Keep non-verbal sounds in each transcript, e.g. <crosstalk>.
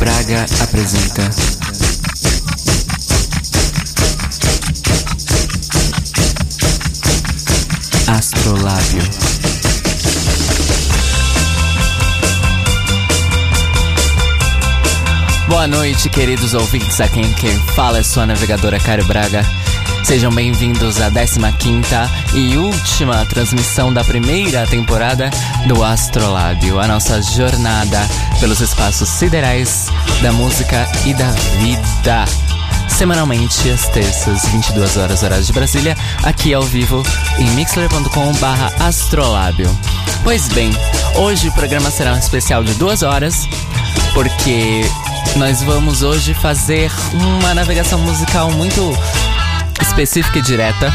Braga apresenta. Astrolábio. Boa noite, queridos ouvintes. Aqui quem fala é sua navegadora Caio Braga. Sejam bem-vindos à 15 e última transmissão da primeira temporada do Astrolábio, a nossa jornada pelos espaços siderais da música e da vida. Semanalmente, às terças, 22 horas, horário de Brasília, aqui ao vivo em mixler.com/barra astrolábio. Pois bem, hoje o programa será um especial de duas horas, porque nós vamos hoje fazer uma navegação musical muito específica e direta.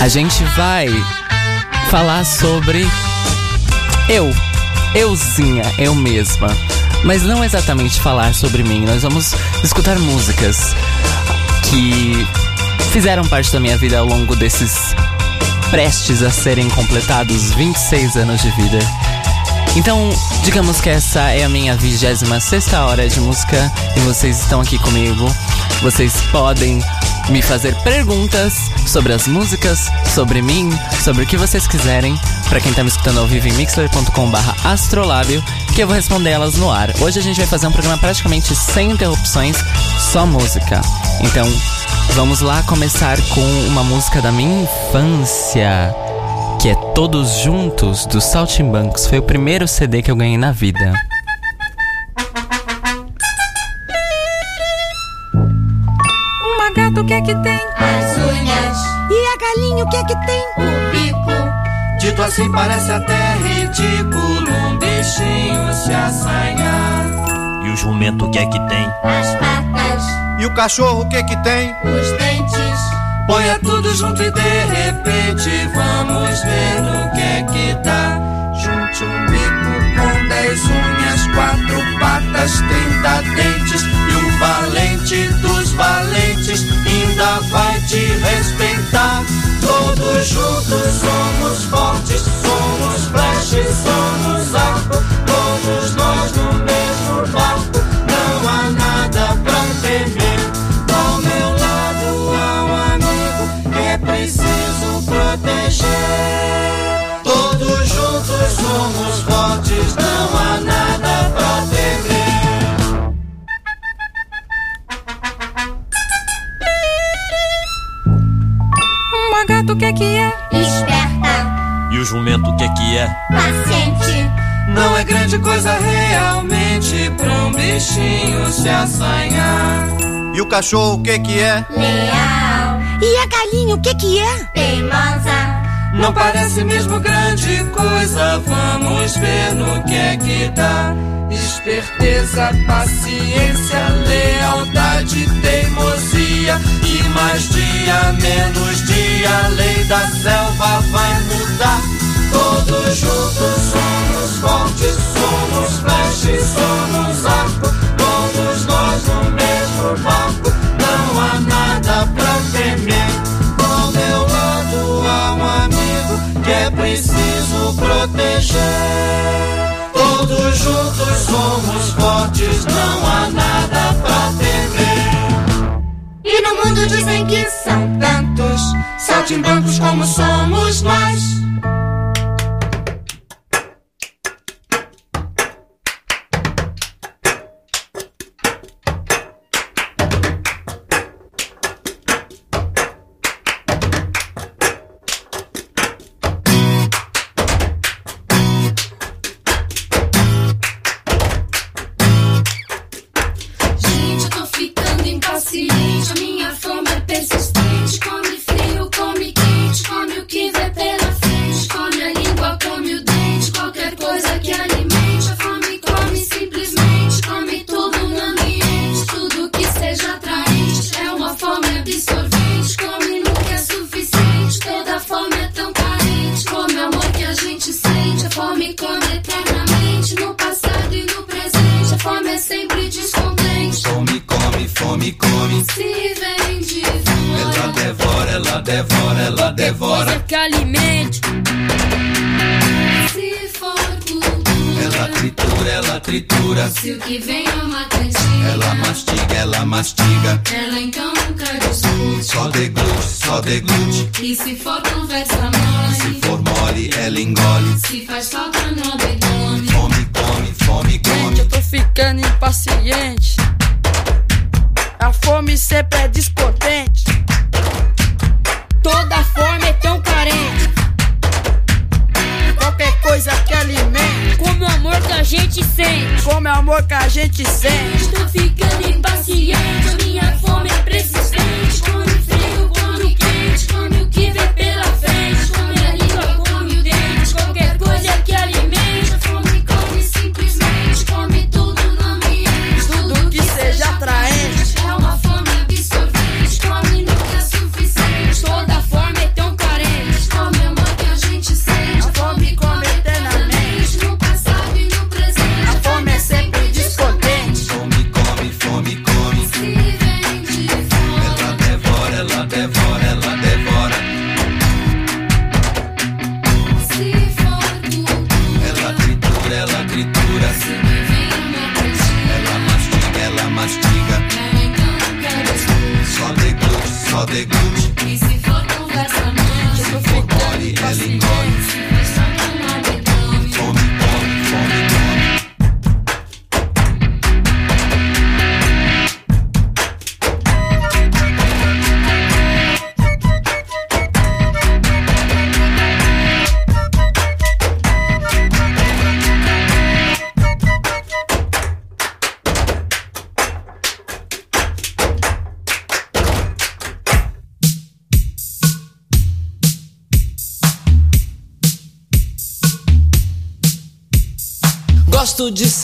A gente vai falar sobre eu, euzinha, eu mesma. Mas não exatamente falar sobre mim, nós vamos escutar músicas que fizeram parte da minha vida ao longo desses prestes a serem completados 26 anos de vida. Então, digamos que essa é a minha 26 hora de música e vocês estão aqui comigo. Vocês podem me fazer perguntas sobre as músicas, sobre mim, sobre o que vocês quiserem, para quem tá me escutando ao vivo em mixler.com/astrolábio, que eu vou responder elas no ar. Hoje a gente vai fazer um programa praticamente sem interrupções, só música. Então, vamos lá começar com uma música da minha infância, que é Todos Juntos dos Saltimbancos. Foi o primeiro CD que eu ganhei na vida. Uma gata, o que é que tem? As unhas, E a galinha, o que é que tem? O Dito assim parece até ridículo um bichinho se assanhar. E o jumento o que é que tem? as patas, E o cachorro o que que tem? os dentes, Ponha tudo junto e de repente vamos ver no que é que dá. Junte um bico com dez unhas, quatro patas, trinta dentes e um valente dos valentes ainda vai te respeitar. Todos juntos somos fortes, somos flash, somos arco, todos nós no mesmo barco. Não há nada pra temer. Ao meu lado há um amigo que é preciso proteger. Todos juntos somos fortes, não há nada pra Gata, o que é que é? esperta, E o jumento o que é que é? paciente, Não é grande coisa realmente pra um bichinho se assanhar. E o cachorro o que que é? leal, E a galinha, o que é que é? teimosa, Não parece mesmo grande coisa, vamos ver no que é que dá. Esperteza, paciência, lealdade, teimosia. E mais dia, menos dia, lei da selva vai mudar. Todos juntos somos fortes, somos flash, somos arco. Todos nós no mesmo barco, que são tantos, Saltimbancos como somos nós.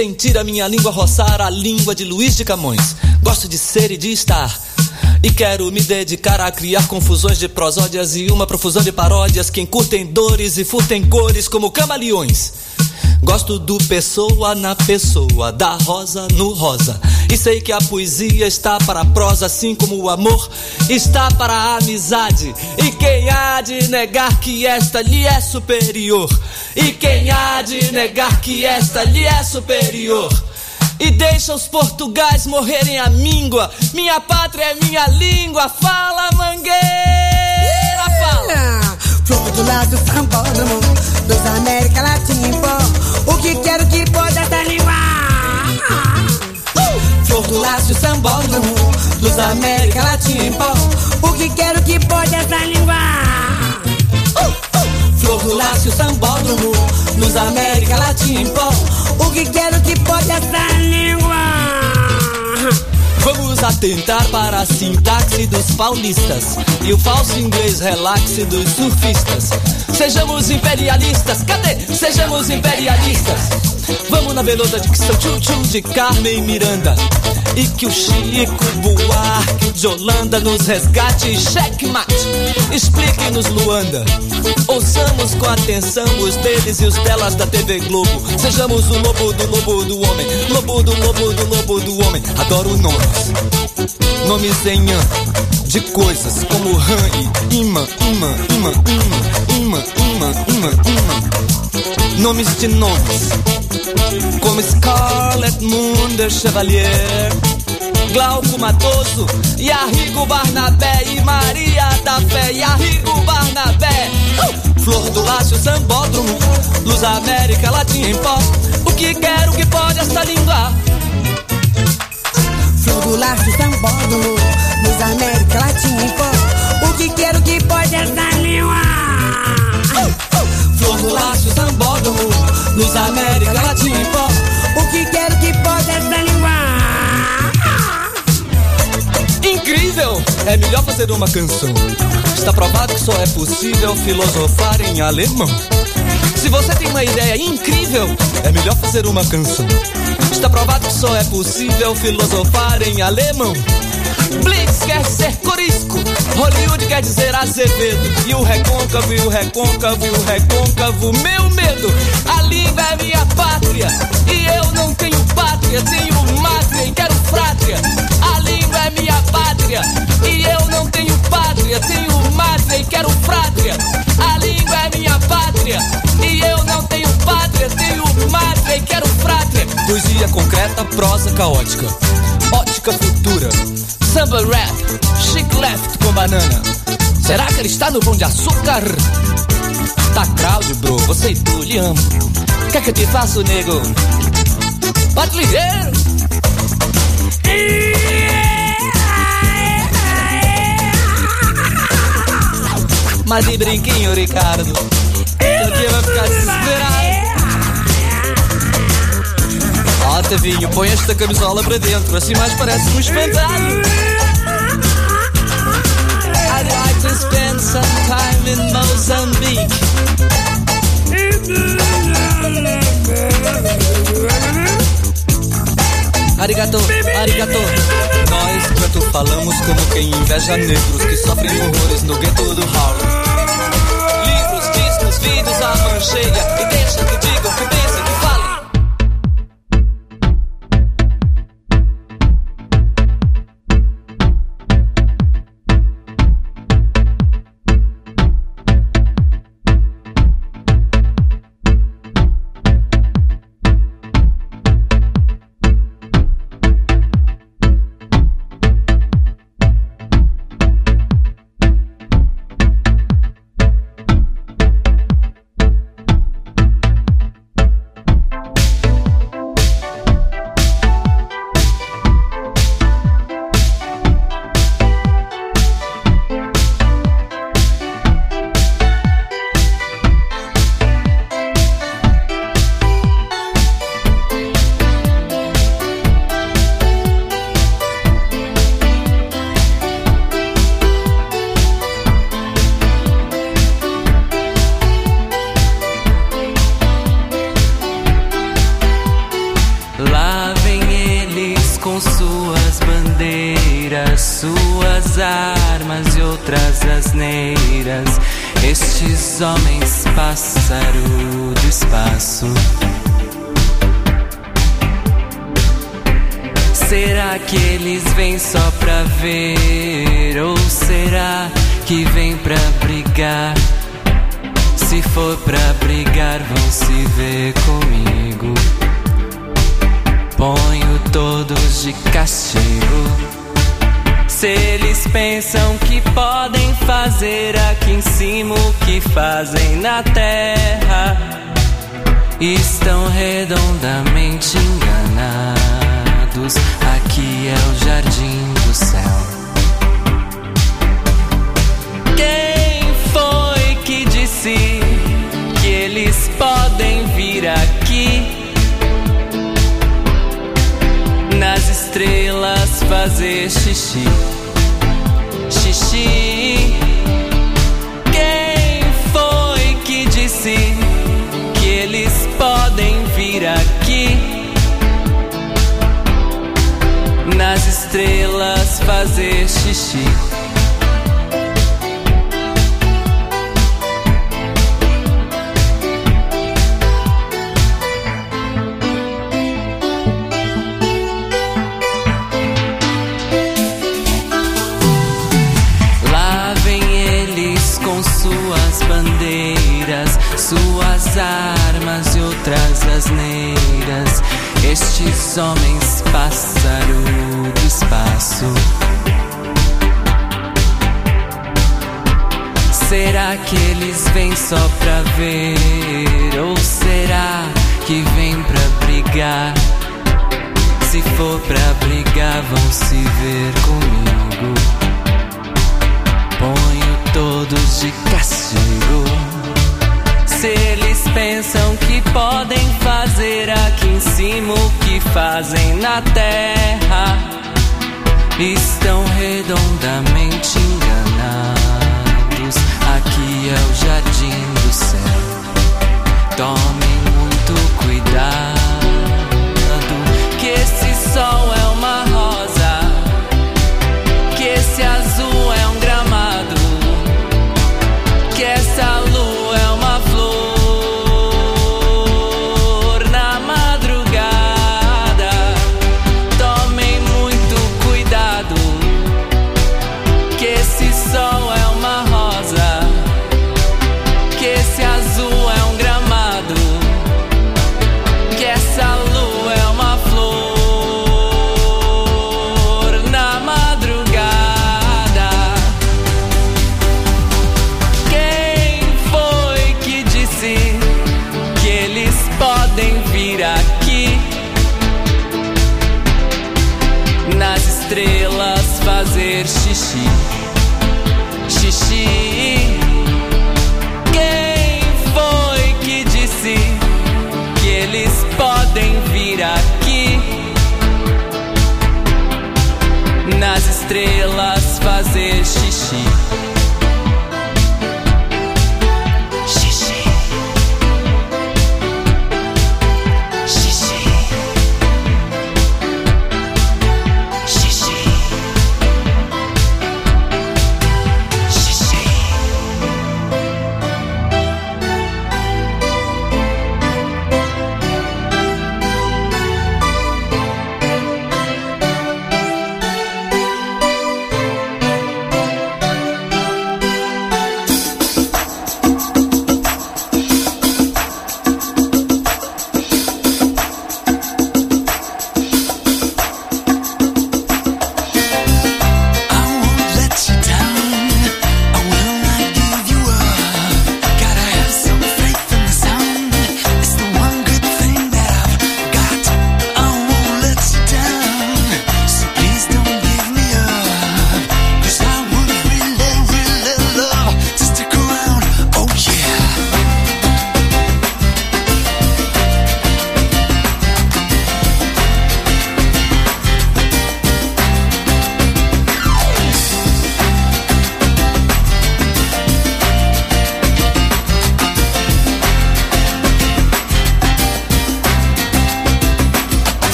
Sentir a minha língua roçar a língua de Luiz de Camões. Gosto de ser e de estar. E quero me dedicar a criar confusões de prosódias e uma profusão de paródias que encurtem dores e furtem cores como camaleões. Gosto do pessoa na pessoa, da rosa no rosa. E sei que a poesia está para a prosa, assim como o amor está para a amizade. E quem há de negar que esta lhe é superior? E quem há de negar que esta lhe é superior? E deixa os portugais morrerem a míngua. Minha pátria é minha língua. Fala, mangueira, fala. Flor do lado sambódromo dos América Latina. O que quero que pode essa língua? Flor do laço sambódromo dos América Latina em pó. O que quero que pode essa língua? Flor do laço sambódromo dos América Latina em pó. O que quero que pode essa língua? Vamos atentar para a sintaxe dos paulistas e o falso inglês relaxe dos surfistas. Sejamos imperialistas, cadê? Sejamos imperialistas. Vamos na que são tchum-tchum de Carmen Miranda. E que o Chico Buarque de Holanda nos resgate checkmate. Explique-nos, Luanda. Ouçamos com atenção os deles e os delas da TV Globo. Sejamos o lobo do lobo do homem. Lobo do lobo do lobo do homem. Adoro nomes. Nomes em an de coisas como rã e imã, imã, imã, imã, imã, imã, imã, imã. Nomes de nomes como Scarlet Moon de Chevalier. Glauco Matoso, e Arrigo Barnabé e Maria da Fé e Arrigo Barnabé. Uh! Flor do Lácio Sambódromo, Luz América Latina em pó. O que quero que pode esta língua? Flor do laço sambódromo dos América Latina em pó. O que quero que pode essa língua? Flor do Lácio Sambódromo, Luz América Latina em pó. Incrível! É melhor fazer uma canção. Está provado que só é possível filosofar em alemão. Se você tem uma ideia incrível, é melhor fazer uma canção. Está provado que só é possível filosofar em alemão. Blitz quer ser corisco, Hollywood quer dizer Azevedo. E o recôncavo, e o recôncavo, e o recôncavo, meu medo. A língua é minha pátria, e eu não tenho pátria, tenho mátria e quero frátria. A língua é minha pátria, e eu não tenho pátria, tenho mátria e quero frátria. A língua é minha pátria, e eu não tenho pátria, tenho mátria e quero frátria. Poesia concreta, prosa caótica ótica futura. Samba rap, chic left com banana. Será que ele está no pão de açúcar? Tá crowd, bro, você e tu lhe amo. Quer é que eu te faço, nego? Pode ligar. Mas de brinquinho, Ricardo. Porque vai ficar Tavinho, põe esta camisola para dentro, assim mais parece um espantalho. I'd like to spend some time in Mozambique. Arigato, arigato. Nós tanto falamos como quem inveja negros que sofrem horrores no gueto.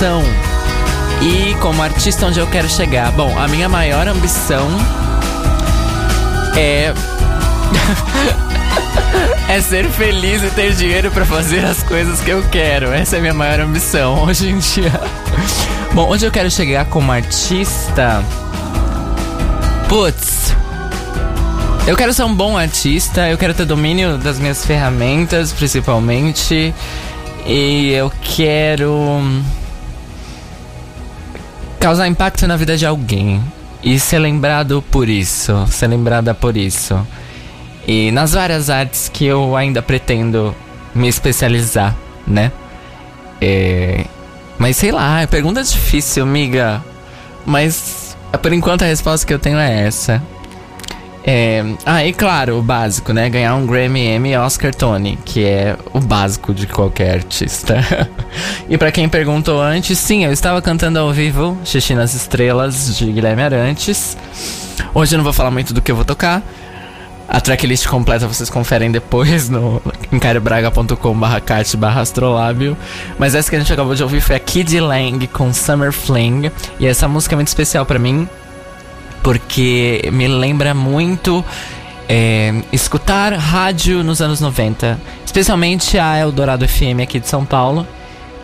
Ambição e como artista onde eu quero chegar. Bom, a minha maior ambição é. <laughs> é ser feliz e ter dinheiro pra fazer as coisas que eu quero. Essa é a minha maior ambição <laughs> hoje em dia. Bom, onde eu quero chegar como artista? Putz. Eu quero ser um bom artista, eu quero ter domínio das minhas ferramentas, principalmente. E eu quero causar impacto na vida de alguém e ser lembrado por isso, ser lembrada por isso. E nas várias artes que eu ainda pretendo me especializar, né? É, Mas sei lá, é pergunta difícil, amiga. Mas por enquanto a resposta que eu tenho é essa. É, ah, e claro, o básico, né? Ganhar um Grammy, Emmy Oscar Tony, que é o básico de qualquer artista. <laughs> e pra quem perguntou antes, sim, eu estava cantando ao vivo Xixi nas Estrelas, de Guilherme Arantes. Hoje eu não vou falar muito do que eu vou tocar. A tracklist completa vocês conferem depois no <laughs> em cariobraga.com barra cat barra astrolábio. Mas essa que a gente acabou de ouvir foi a Kid Lang com Summer Fling. E essa música é muito especial pra mim porque me lembra muito é, escutar rádio nos anos 90, especialmente a Eldorado FM aqui de São Paulo,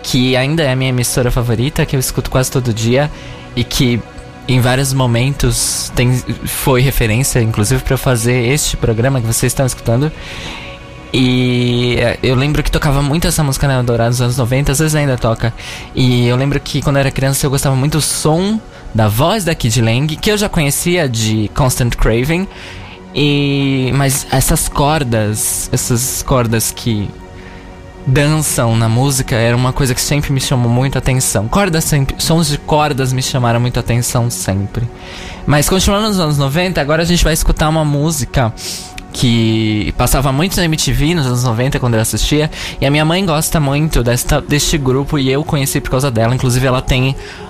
que ainda é a minha emissora favorita, que eu escuto quase todo dia e que em vários momentos tem, foi referência, inclusive para fazer este programa que vocês estão escutando. E é, eu lembro que tocava muito essa música na Eldorado nos anos 90, às vezes ainda toca. E eu lembro que quando eu era criança eu gostava muito do som da voz da Kid Lang, que eu já conhecia de Constant Craving. E mas essas cordas, essas cordas que dançam na música era uma coisa que sempre me chamou muito a atenção. Cordas sempre, sons de cordas me chamaram muito a atenção sempre. Mas continuando nos anos 90, agora a gente vai escutar uma música que passava muito na MTV nos anos 90 quando eu assistia. E a minha mãe gosta muito desta, deste grupo e eu conheci por causa dela. Inclusive ela tem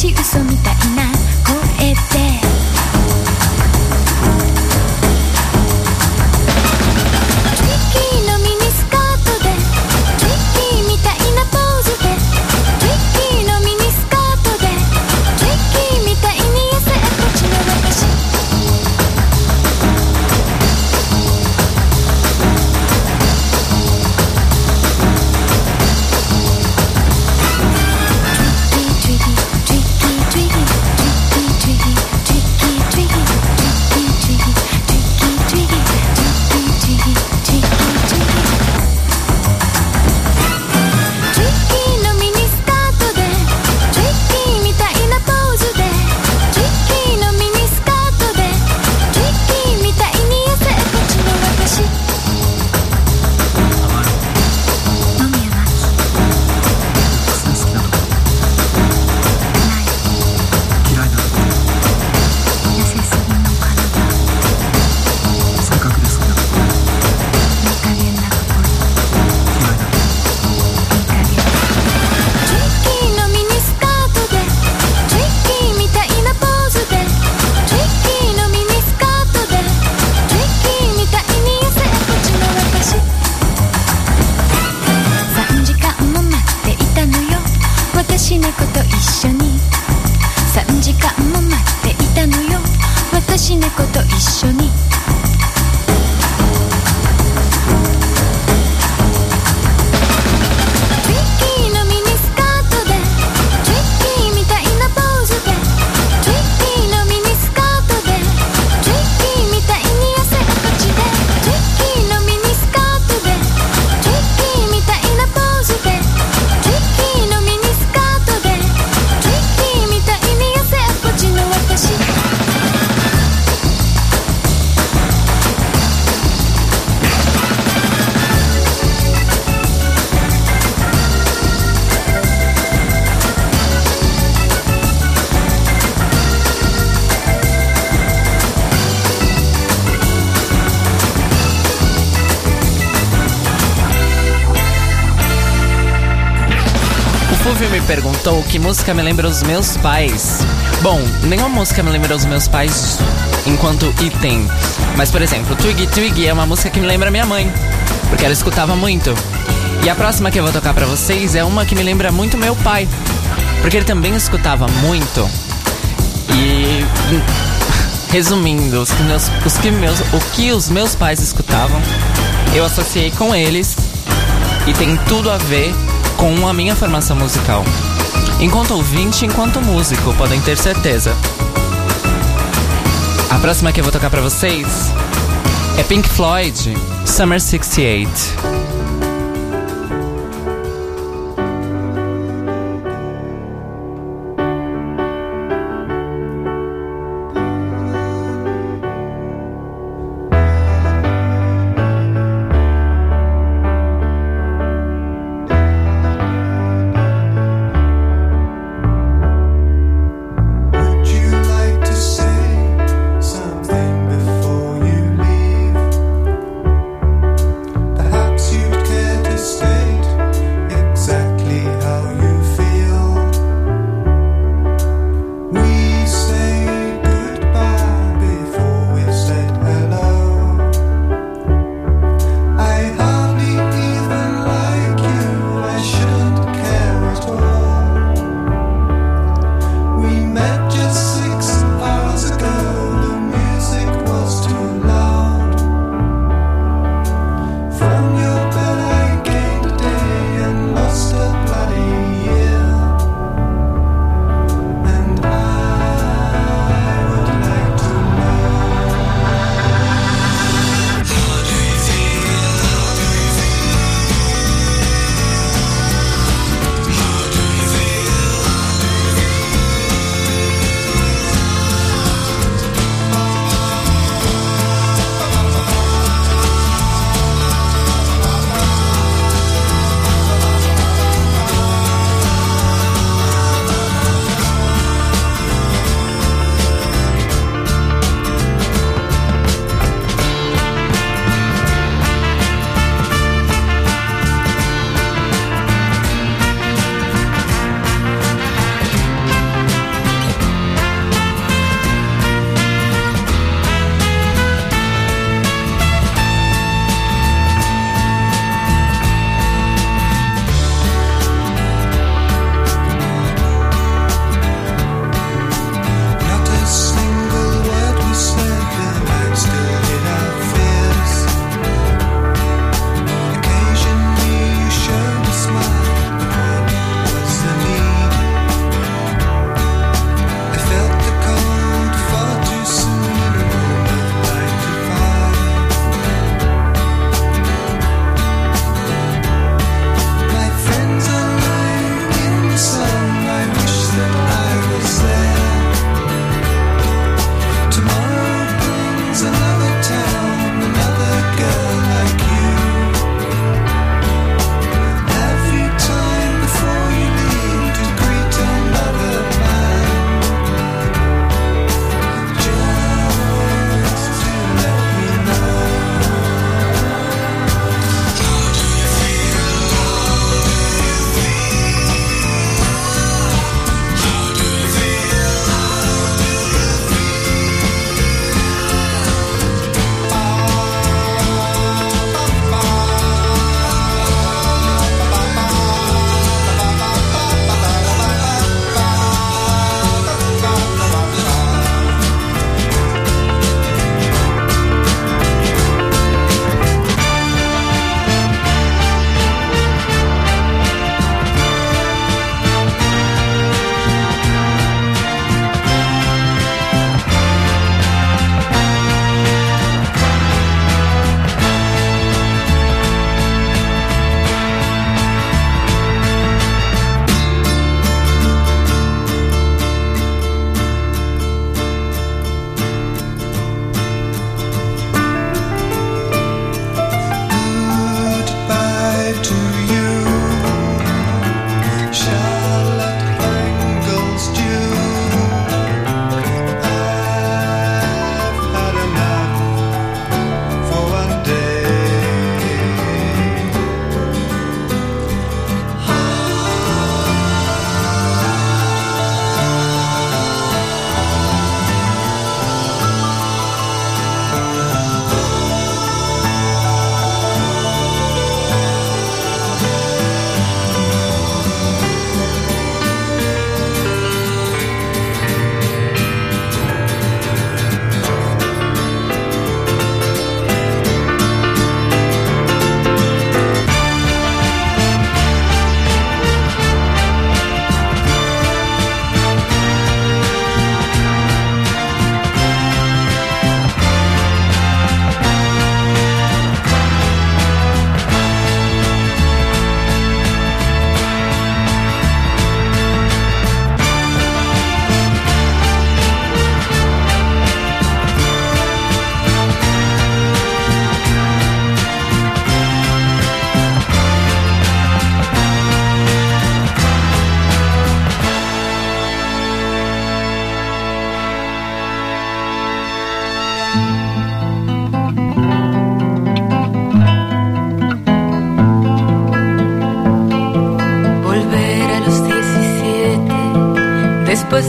私嘘みたい que música me lembra os meus pais. Bom, nenhuma música me lembra os meus pais enquanto item. Mas, por exemplo, Twig Twig é uma música que me lembra minha mãe. Porque ela escutava muito. E a próxima que eu vou tocar pra vocês é uma que me lembra muito meu pai. Porque ele também escutava muito. E. <laughs> Resumindo, os que, meus, os que meus, o que os meus pais escutavam, eu associei com eles e tem tudo a ver com a minha formação musical. Enquanto ouvinte, enquanto músico, podem ter certeza. A próxima que eu vou tocar pra vocês é Pink Floyd, Summer 68.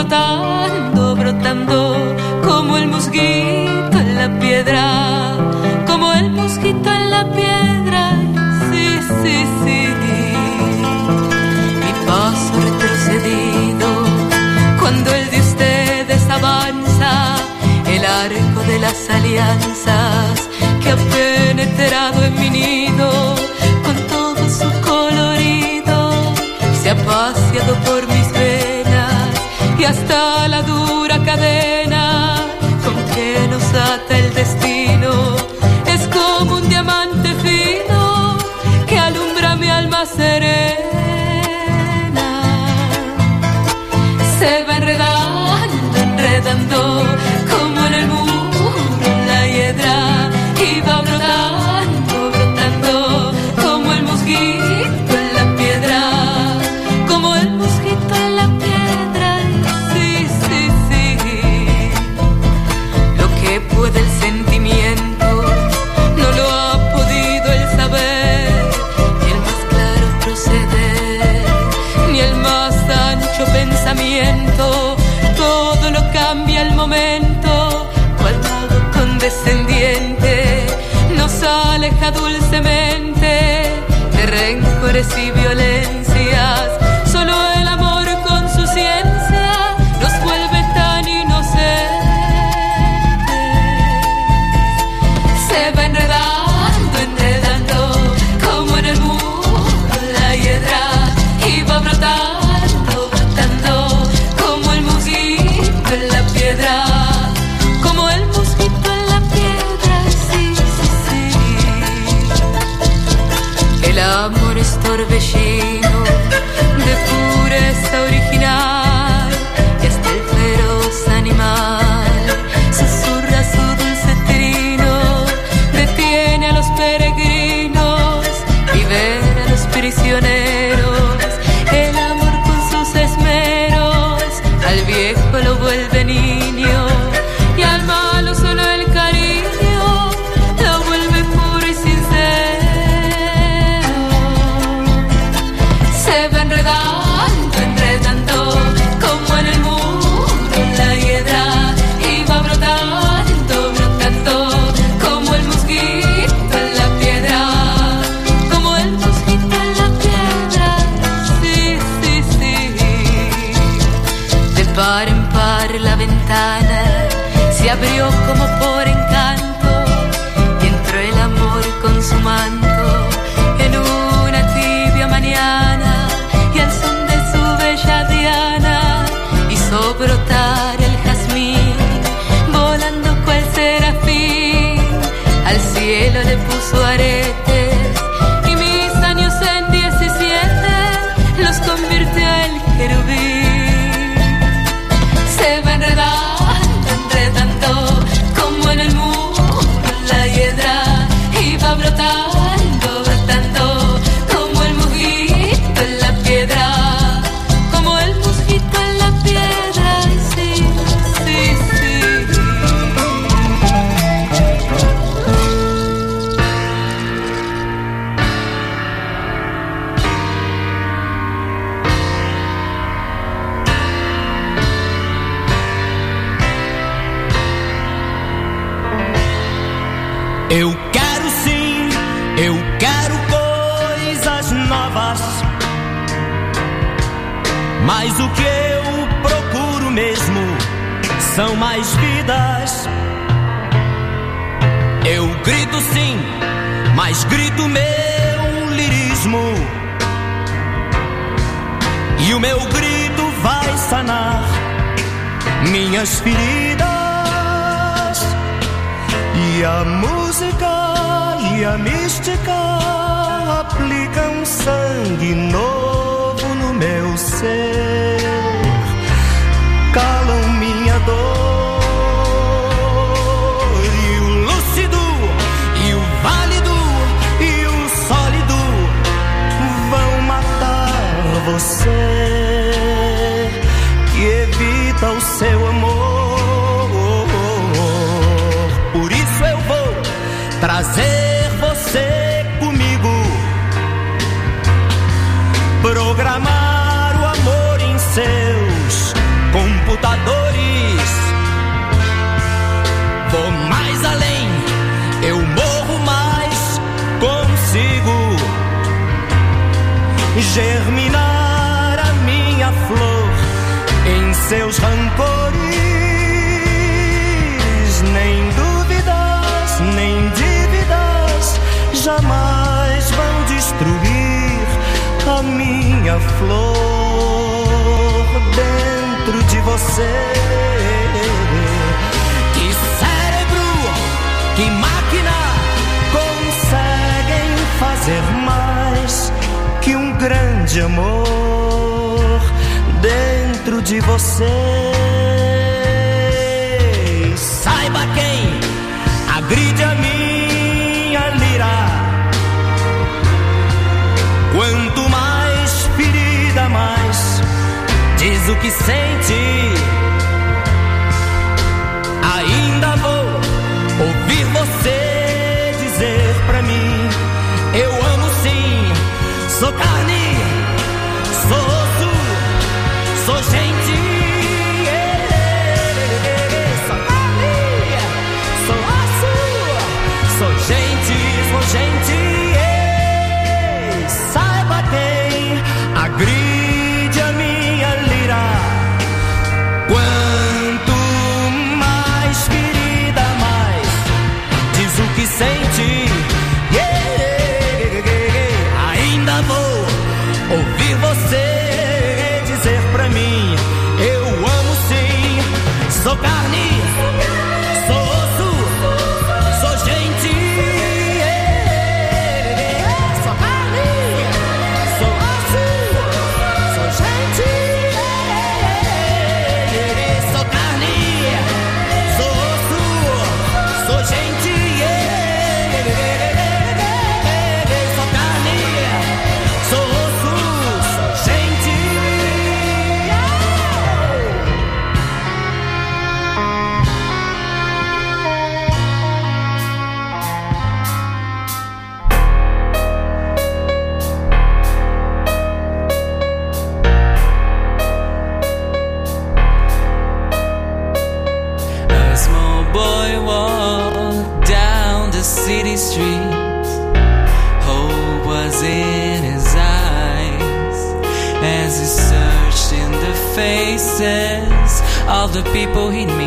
brotando, brotando, como el mosquito en la piedra, como el mosquito en la piedra, sí, sí, sí. Mi paso retrocedido, cuando el de ustedes avanza, el arco de las alianzas que ha penetrado en mi nido, con todo su colorido, se ha paseado por y hasta la dura cadena con que nos ata el destino es como un diamante fino que alumbra mi alma serena. dulcemente de rencores y violencia germinar a minha flor em seus rancores. Nem dúvidas, nem dívidas jamais vão destruir a minha flor dentro de você. grande amor dentro de você. Saiba quem agride a minha lira. Quanto mais ferida, mais diz o que sente. Ainda vou ouvir você. So can the people he knew.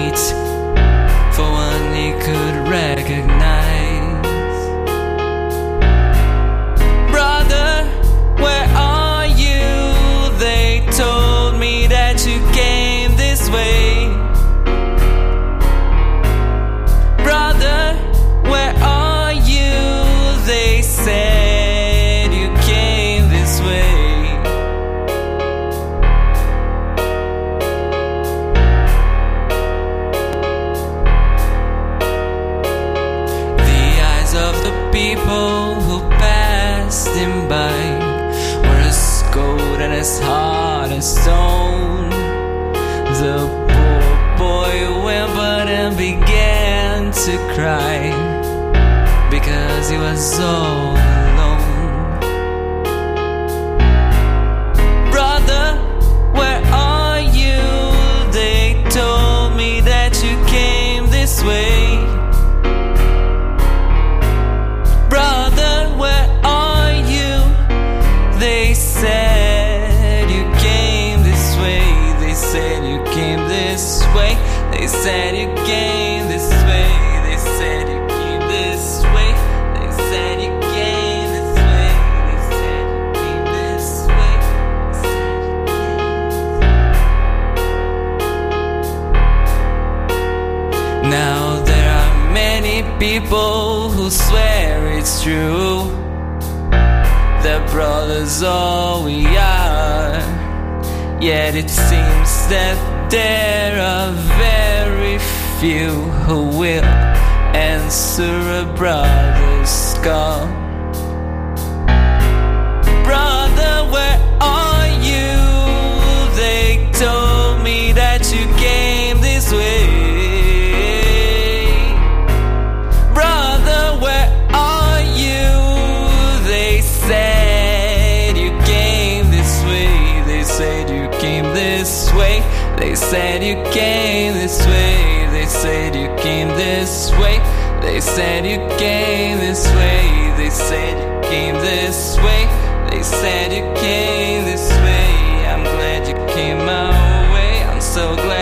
said you came this way. They said you came this way. They said you came this way. They said you came this way. They said you came this way. I'm glad you came my way. I'm so glad.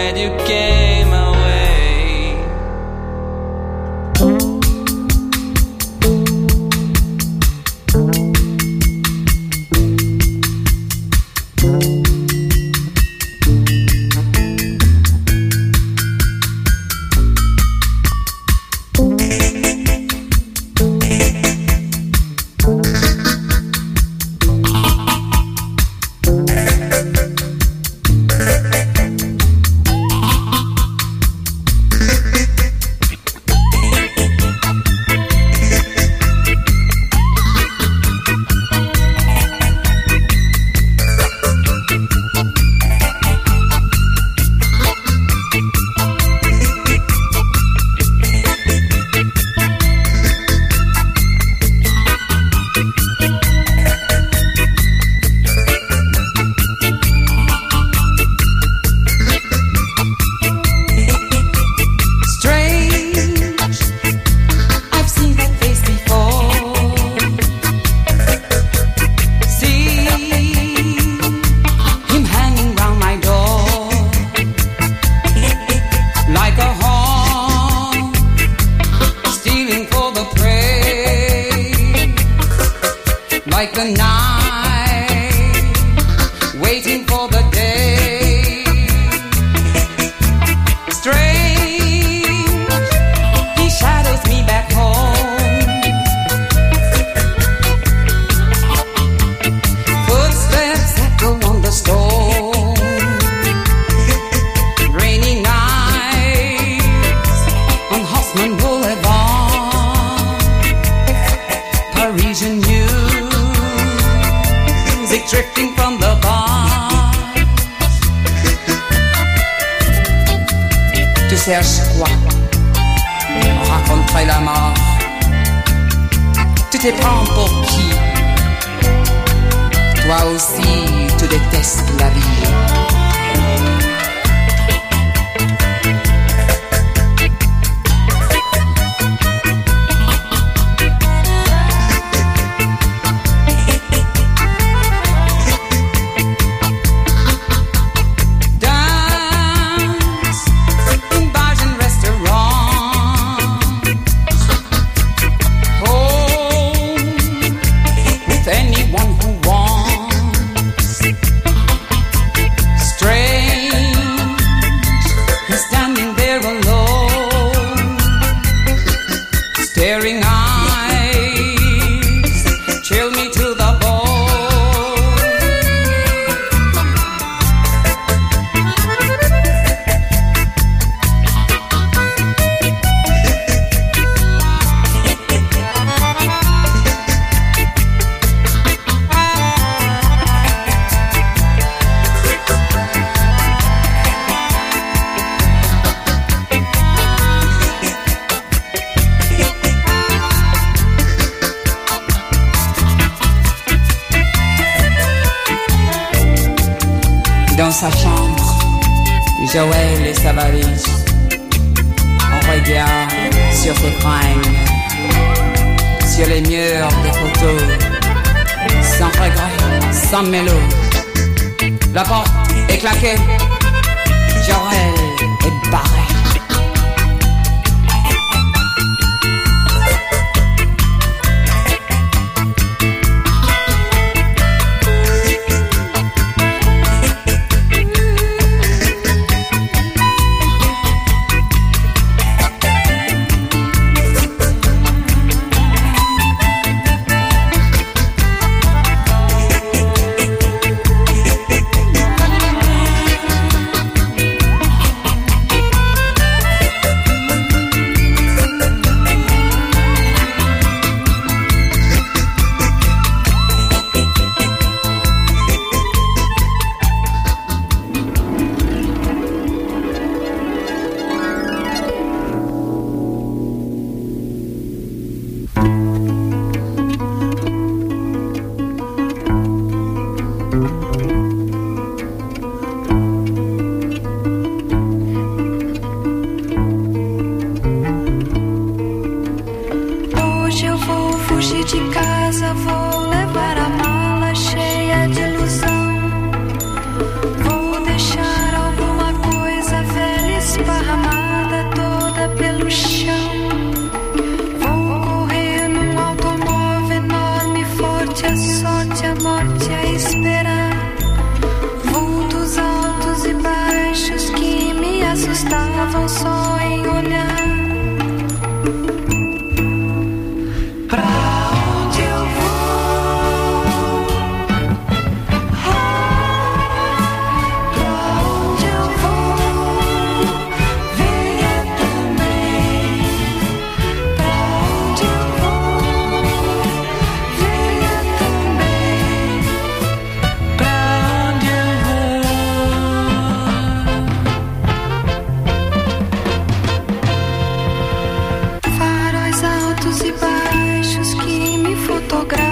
Me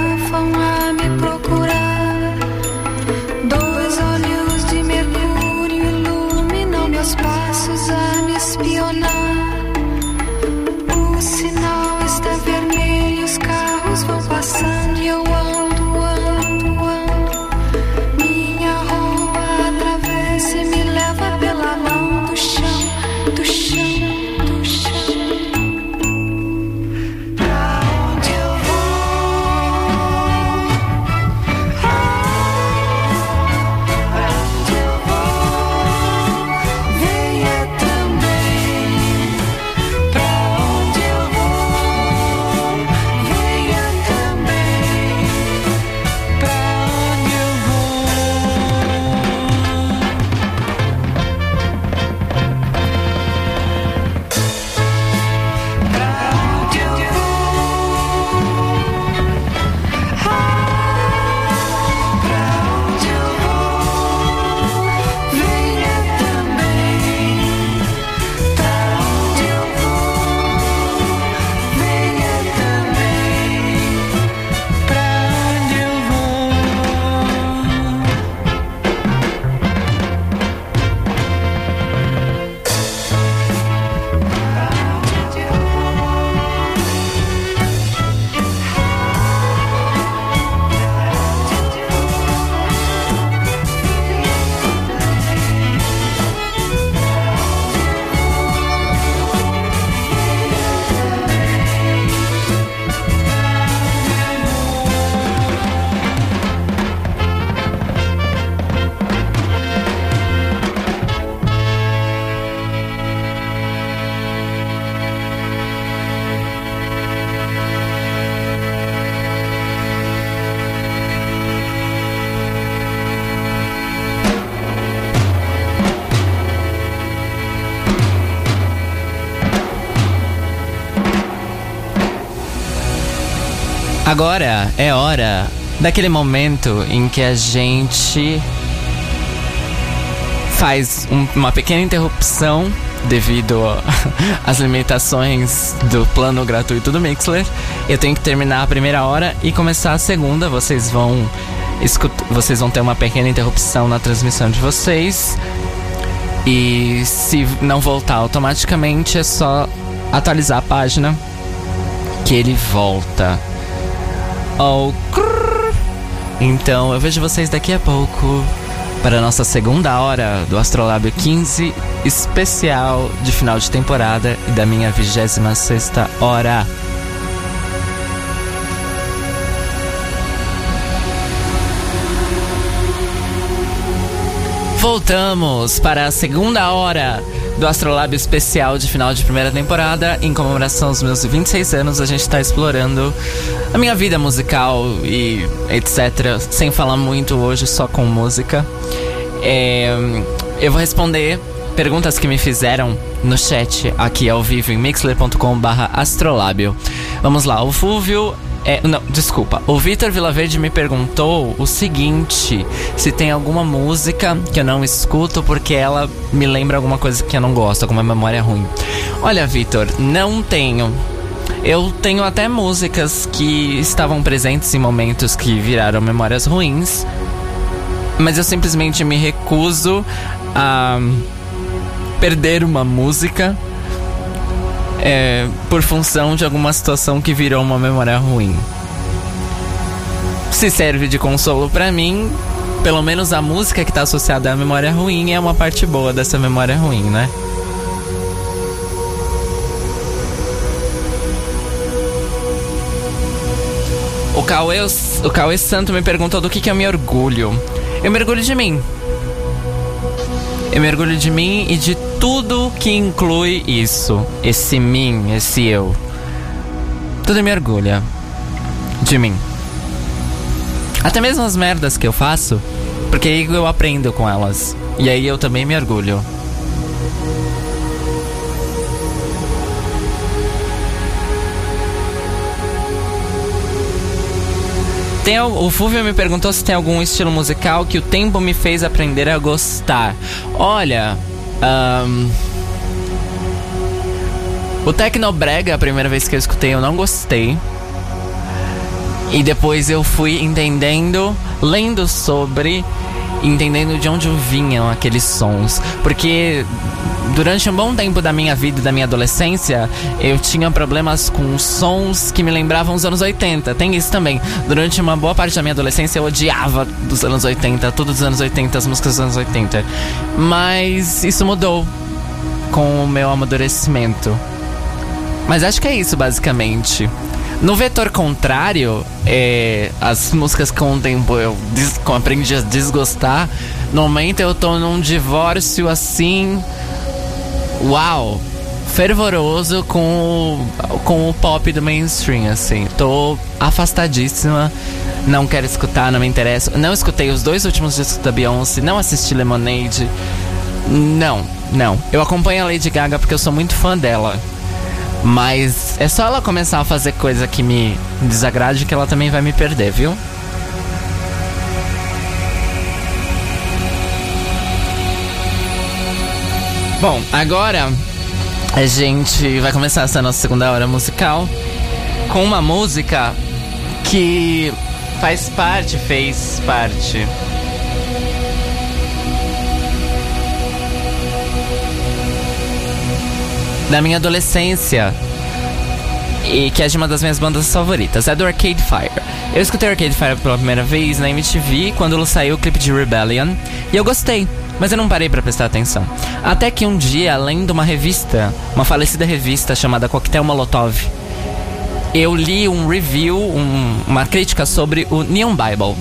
Agora é hora daquele momento em que a gente faz um- uma pequena interrupção devido <laughs> às limitações do plano gratuito do Mixler. Eu tenho que terminar a primeira hora e começar a segunda. Vocês vão escut- vocês vão ter uma pequena interrupção na transmissão de vocês. E se não voltar automaticamente, é só atualizar a página que ele volta. Oh, crrr. Então eu vejo vocês daqui a pouco para a nossa segunda hora do Astrolábio 15 especial de final de temporada e da minha 26 sexta hora. Voltamos para a segunda hora do Astrolábio especial de final de primeira temporada. Em comemoração aos meus 26 anos, a gente está explorando a minha vida musical e etc. Sem falar muito hoje, só com música. É, eu vou responder perguntas que me fizeram no chat aqui ao vivo em mixler.com/barra astrolábio. Vamos lá, o Fúvio. É, não, desculpa. O Vitor Vilaverde me perguntou o seguinte: se tem alguma música que eu não escuto porque ela me lembra alguma coisa que eu não gosto, alguma memória ruim. Olha, Vitor, não tenho. Eu tenho até músicas que estavam presentes em momentos que viraram memórias ruins, mas eu simplesmente me recuso a perder uma música é, por função de alguma situação que virou uma memória ruim. Se serve de consolo pra mim, pelo menos a música que tá associada à memória ruim é uma parte boa dessa memória ruim, né? O Cauê o Cauê Santo me perguntou do que, que eu me orgulho. Eu me orgulho de mim. Eu me orgulho de mim e de tudo que inclui isso. Esse mim, esse eu. Tudo me orgulha. De mim. Até mesmo as merdas que eu faço. Porque aí eu aprendo com elas. E aí eu também me orgulho. Tem, o Fúvio me perguntou se tem algum estilo musical que o tempo me fez aprender a gostar. Olha, ahn, o Tecnobrega, a primeira vez que eu escutei, eu não gostei. E depois eu fui entendendo, lendo sobre, entendendo de onde vinham aqueles sons. Porque durante um bom tempo da minha vida e da minha adolescência, eu tinha problemas com sons que me lembravam os anos 80. Tem isso também. Durante uma boa parte da minha adolescência, eu odiava dos anos 80, tudo dos anos 80, as músicas dos anos 80. Mas isso mudou com o meu amadurecimento. Mas acho que é isso, basicamente. No vetor contrário, é, as músicas com o tempo eu des- aprendi a desgostar. No momento eu tô num divórcio assim. Uau! Fervoroso com o, com o pop do mainstream, assim. Tô afastadíssima. Não quero escutar, não me interessa. Não escutei os dois últimos discos da Beyoncé, não assisti Lemonade. Não, não. Eu acompanho a Lady Gaga porque eu sou muito fã dela. Mas é só ela começar a fazer coisa que me desagrade que ela também vai me perder, viu? Bom, agora a gente vai começar essa nossa segunda hora musical com uma música que faz parte, fez parte da minha adolescência e que é de uma das minhas bandas favoritas, é do Arcade Fire. Eu escutei Arcade Fire pela primeira vez na MTV quando saiu o clipe de Rebellion e eu gostei, mas eu não parei pra prestar atenção. Até que um dia, além de uma revista, uma falecida revista chamada Coquetel Molotov, eu li um review, um- uma crítica sobre o Neon Bible.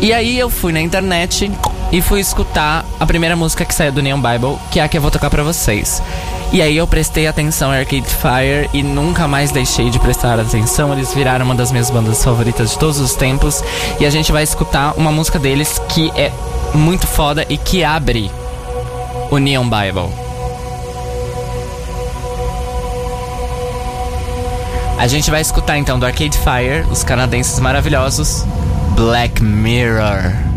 E aí eu fui na internet e fui escutar a primeira música que saiu do Neon Bible, que é a que eu vou tocar pra vocês. E aí eu prestei atenção a Arcade Fire e nunca mais deixei de prestar atenção. Eles viraram uma das minhas bandas favoritas de todos os tempos. E a gente vai escutar uma música deles que é muito foda e que abre o Neon Bible. A gente vai escutar então do Arcade Fire, os canadenses maravilhosos, Black Mirror.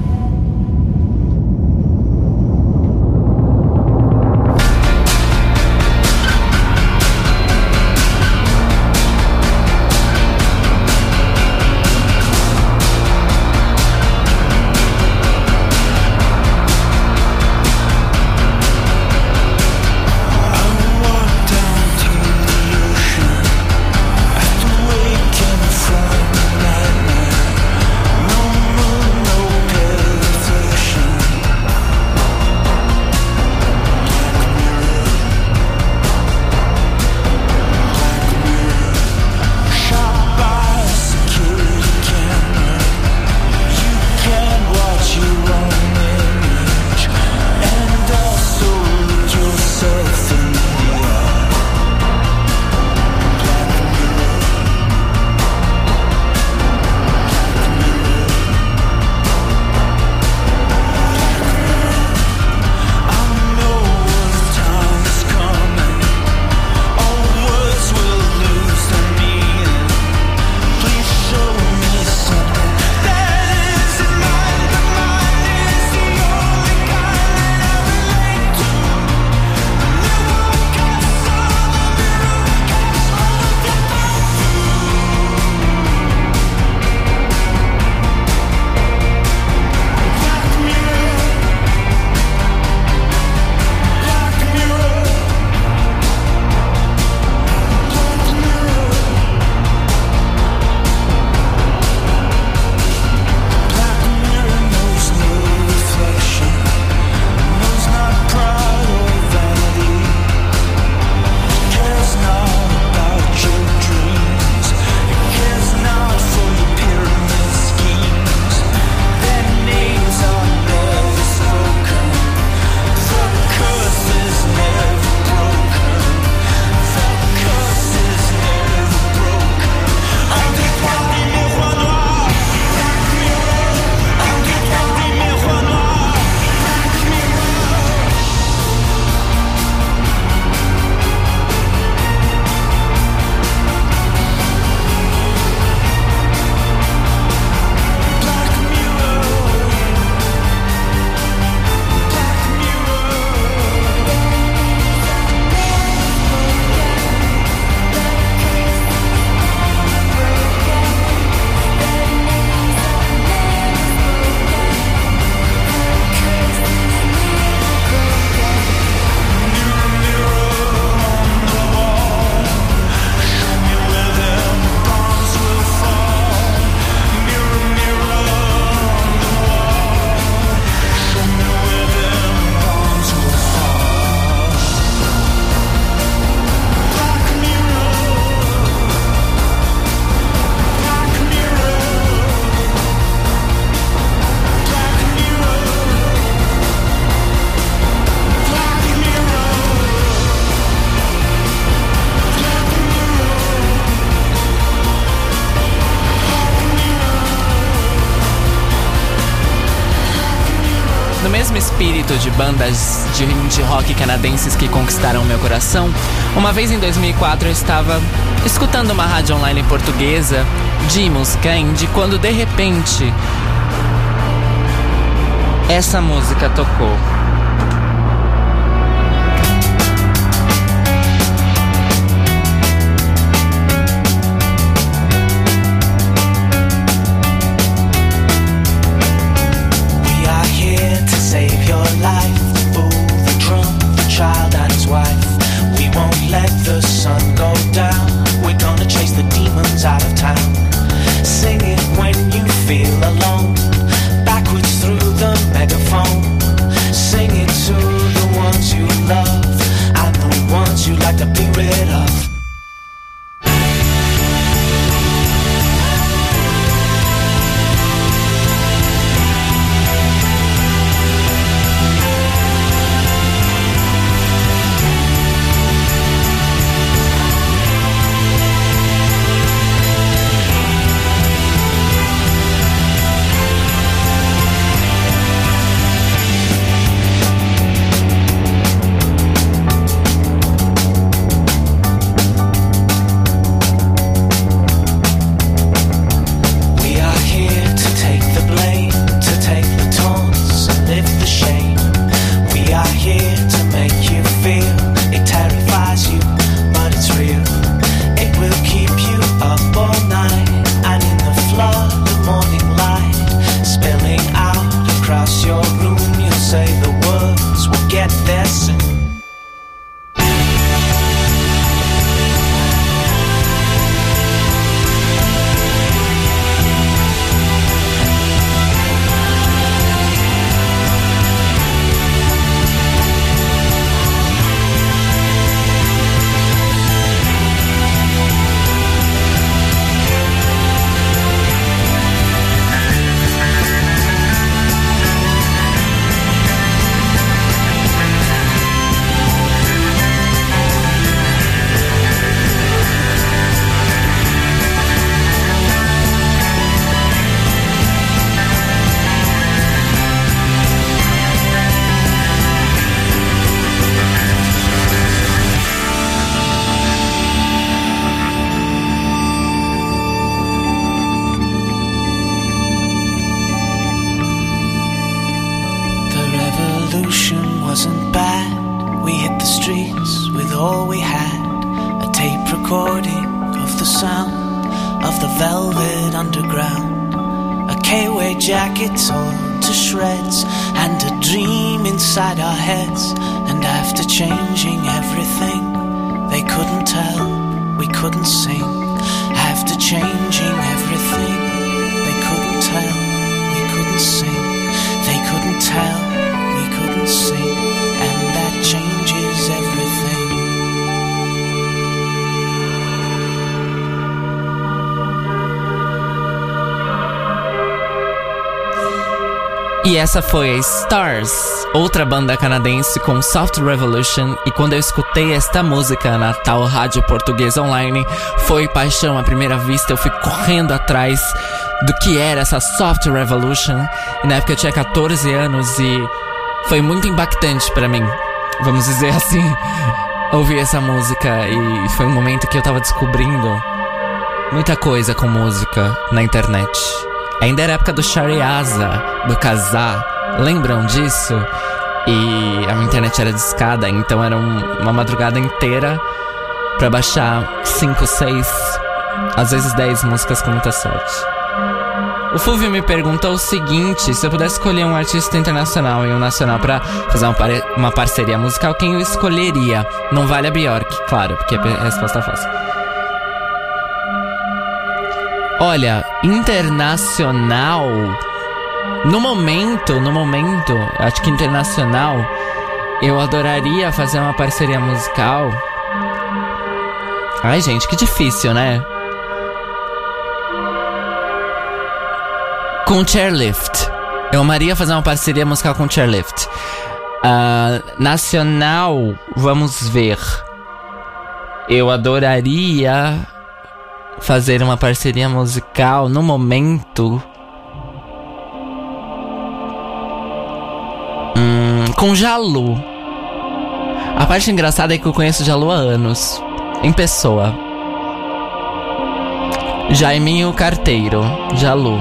Bandas de indie rock canadenses que conquistaram meu coração, uma vez em 2004 eu estava escutando uma rádio online portuguesa de música indie quando de repente essa música tocou. Essa foi a Stars, outra banda canadense com Soft Revolution. E quando eu escutei esta música na tal rádio portuguesa online, foi paixão à primeira vista. Eu fui correndo atrás do que era essa Soft Revolution. E na época eu tinha 14 anos e foi muito impactante pra mim, vamos dizer assim, <laughs> ouvir essa música. E foi um momento que eu tava descobrindo muita coisa com música na internet. Ainda era época do Shariaza, do Kazaa. Lembram disso? E a minha internet era discada, então era um- uma madrugada inteira pra baixar 5, 6, às vezes 10 músicas com muita sorte. O Fulvio me perguntou o seguinte: se eu pudesse escolher um artista internacional e um nacional pra fazer uma, pare- uma parceria musical, quem eu escolheria? Não vale a Bjork, claro, porque a resposta é fácil. Olha, internacional. No momento, no momento, acho que internacional, eu adoraria fazer uma parceria musical. Ai, gente, que difícil, né? Com Chairlift. Eu amaria fazer uma parceria musical com Chairlift. Ah, nacional, vamos ver. Eu adoraria fazer uma parceria musical no momento. Hum, com Jalu. A parte engraçada é que eu conheço Jalu há anos. Em pessoa. Jaiminho Carteiro. Jalu.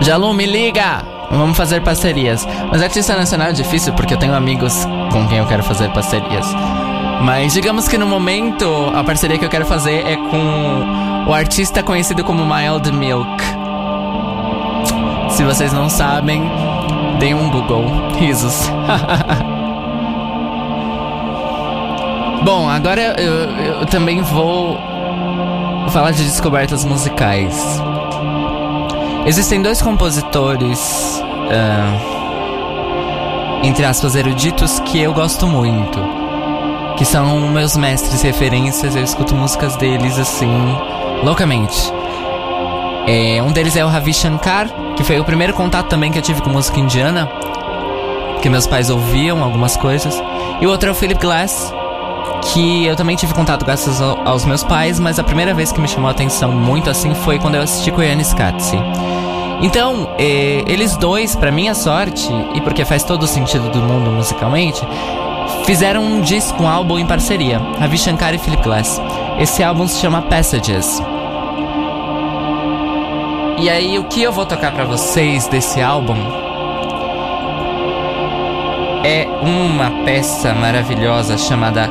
Jalu, me liga! Vamos fazer parcerias. Mas artista nacional é difícil porque eu tenho amigos com quem eu quero fazer parcerias. Mas digamos que no momento a parceria que eu quero fazer é com o artista conhecido como Mild Milk. Se vocês não sabem, deem um Google. Risos. <laughs> Bom, agora eu, eu também vou falar de descobertas musicais. Existem dois compositores, ah, entre aspas, eruditos que eu gosto muito. Que são meus mestres referências, eu escuto músicas deles assim, loucamente. É, um deles é o Ravi Shankar, que foi o primeiro contato também que eu tive com música indiana, que meus pais ouviam algumas coisas. E o outro é o Philip Glass, que eu também tive contato graças ao- aos meus pais, mas a primeira vez que me chamou a atenção muito assim foi quando eu assisti Koyanis Katsi. Então, eh, eles dois, pra minha sorte, e porque faz todo o sentido do mundo musicalmente, fizeram um disco, um álbum em parceria, Ravi Shankar e Philip Glass. Esse álbum se chama Passages. E aí, o que eu vou tocar pra vocês desse álbum é uma peça maravilhosa chamada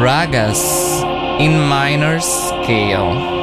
Ragas in Minor Scale.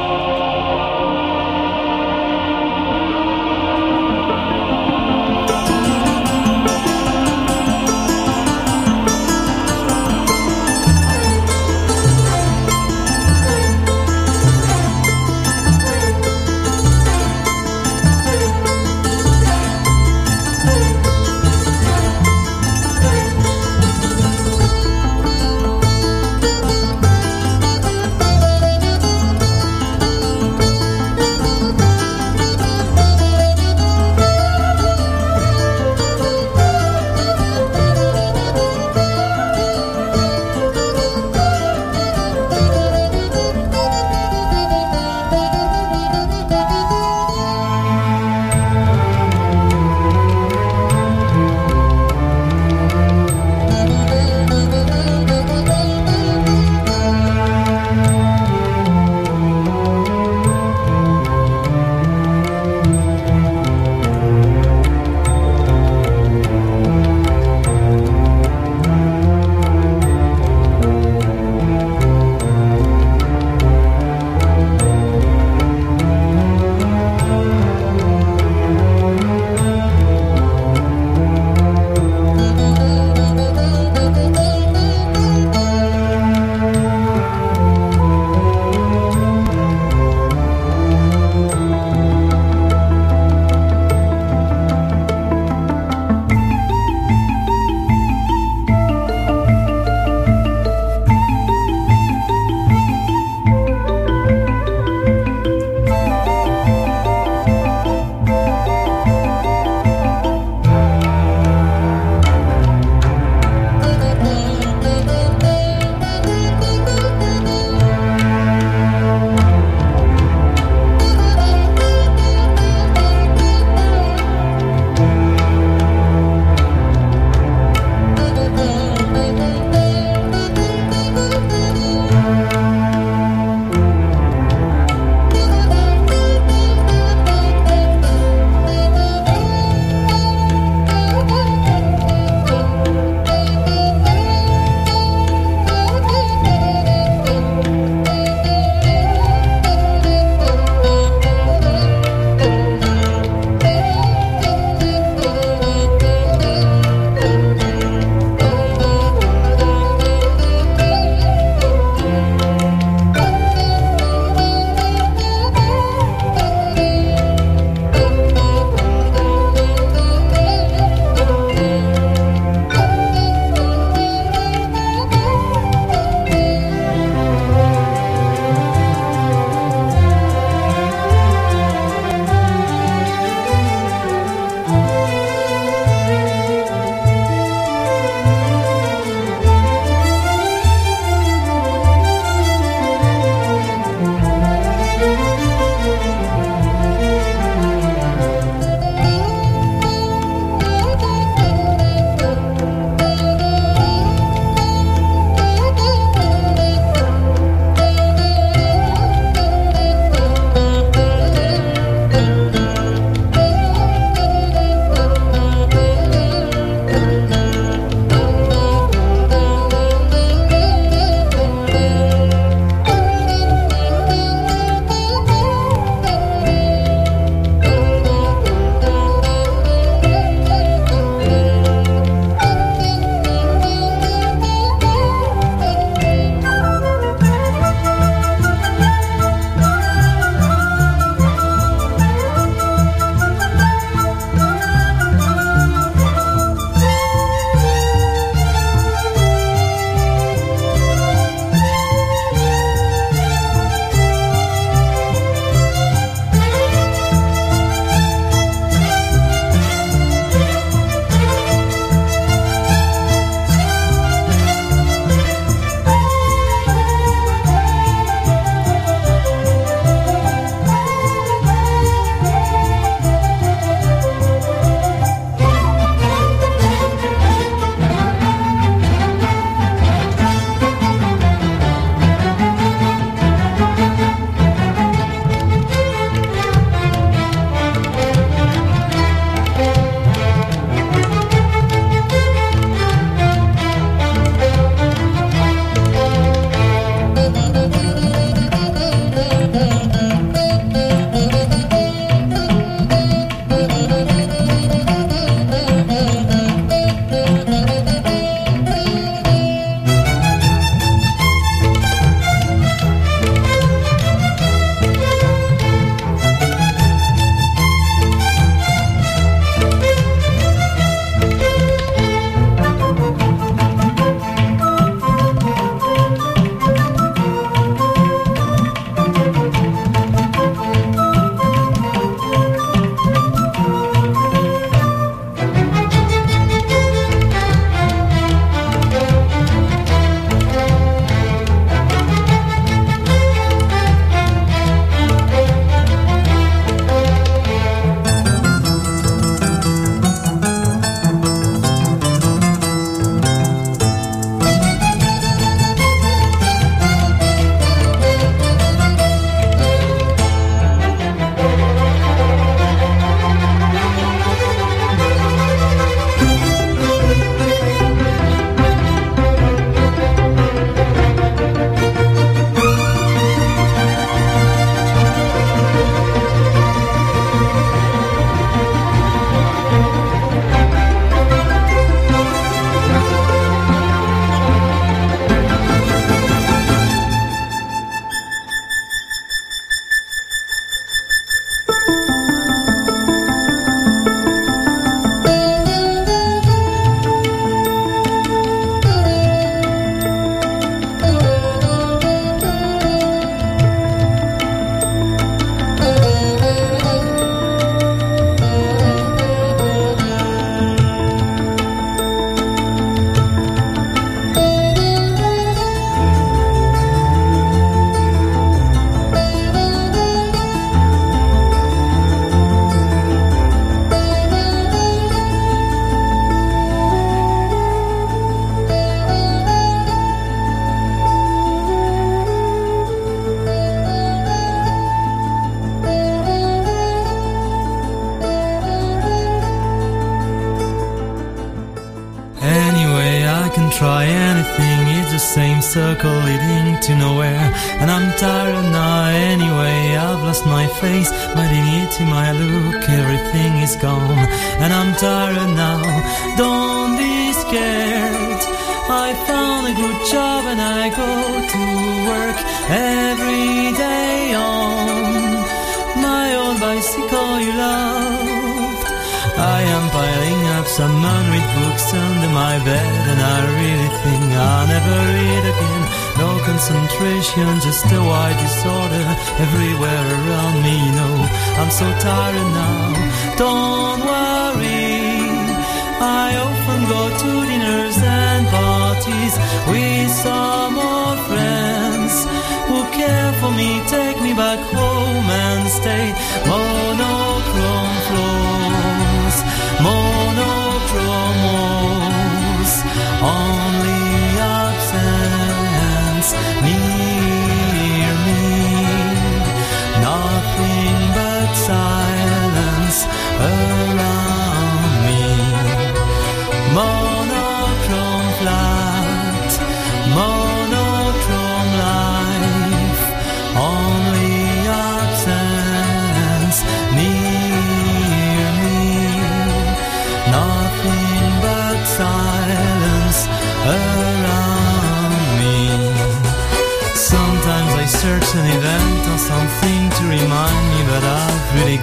Parties with some old friends who care for me, take me back home and stay. Monochrome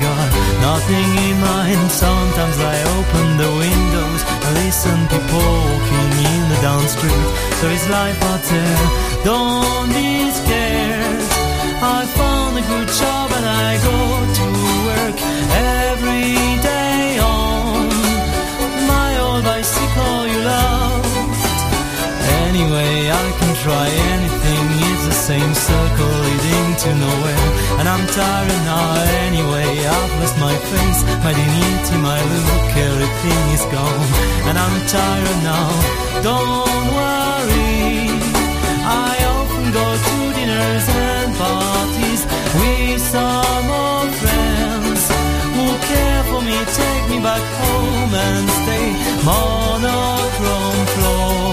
Got nothing in mind. Sometimes I open the windows listen people walking in the down street. There is life out there, don't be scared. I found a good job and I go to work every day on my old bicycle you loved. Anyway, I can try anything, same circle leading to nowhere. And I'm tired now anyway, I've lost my face, my dignity, my look, everything is gone. And I'm tired now, don't worry. I often go to dinners and parties with some old friends who care for me, take me back home and stay. Monochrome floors,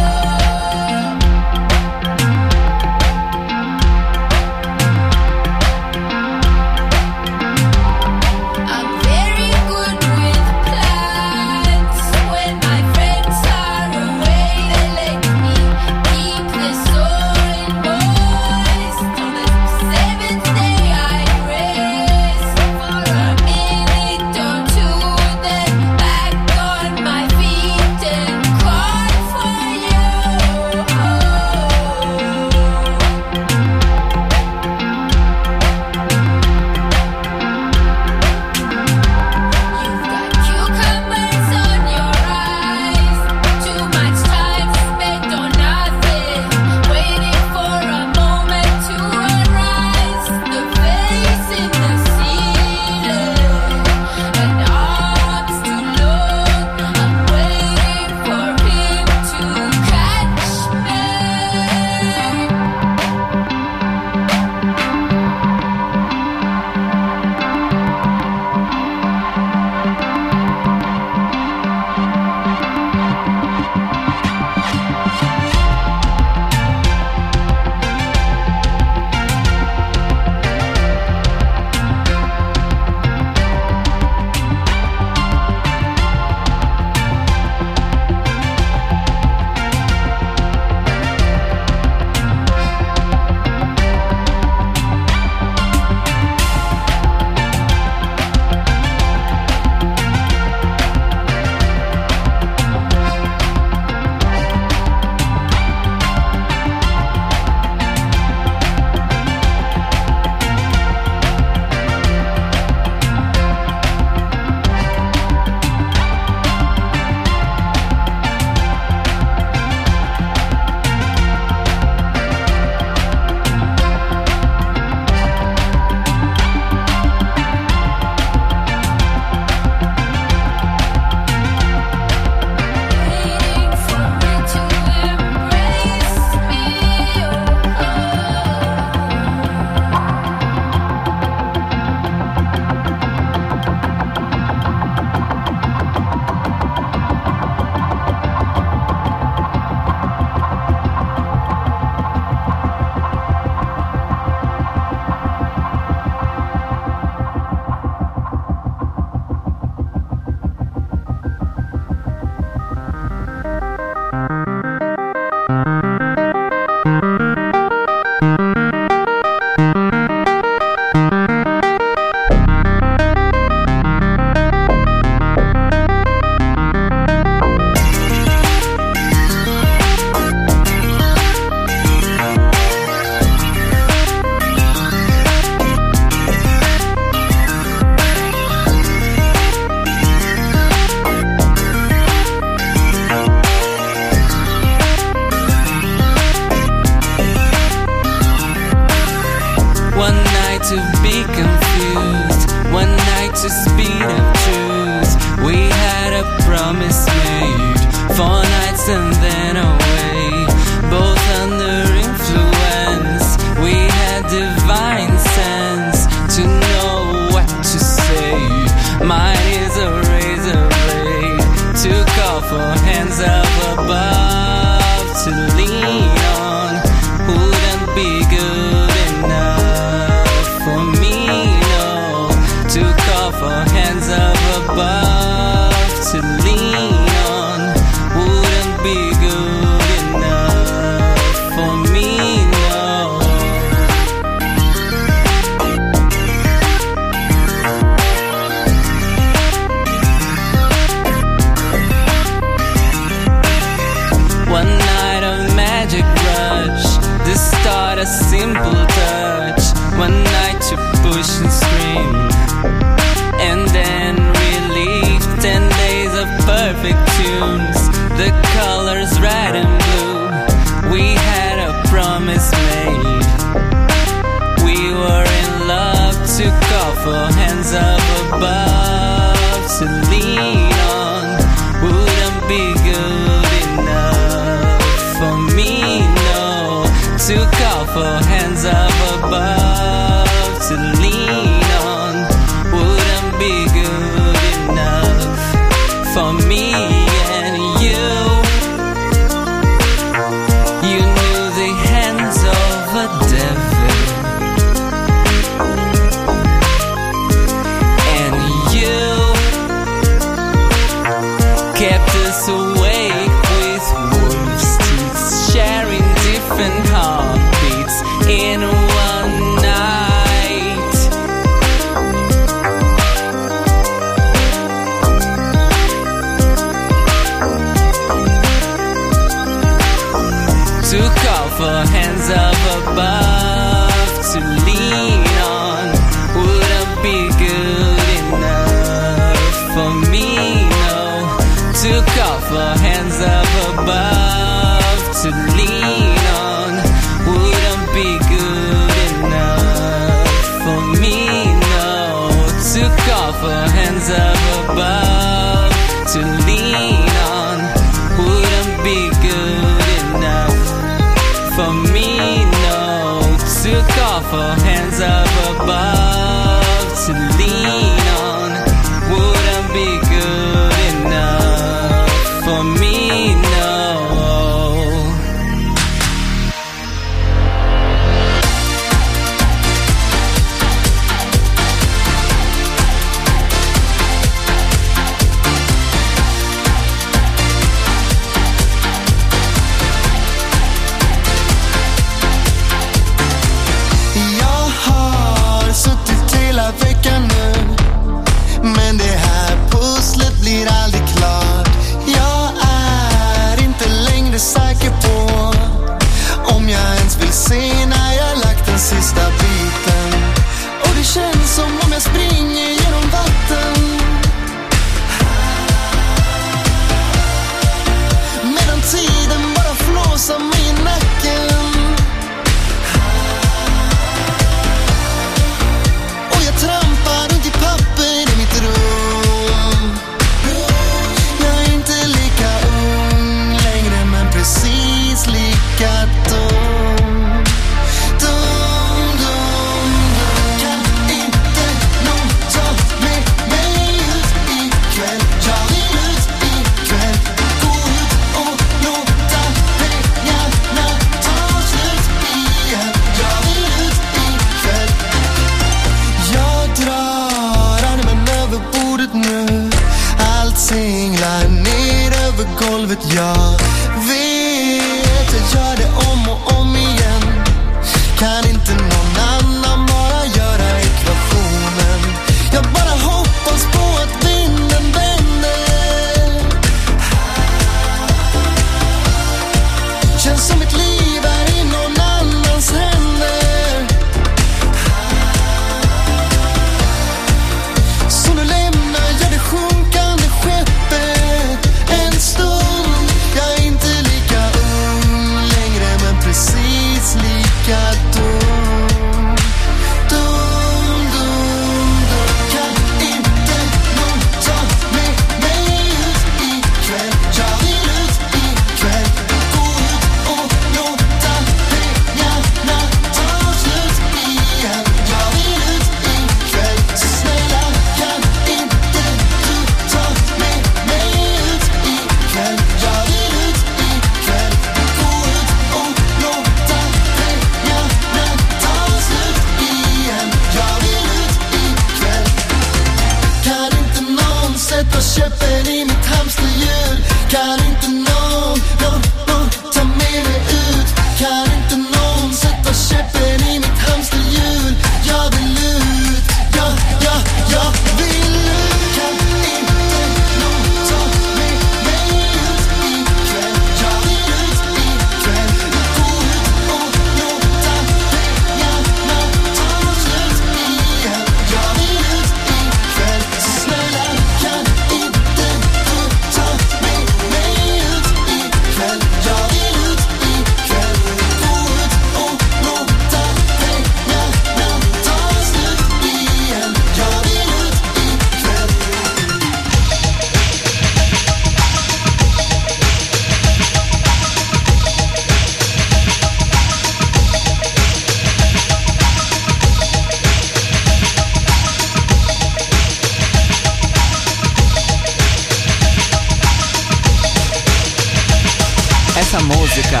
música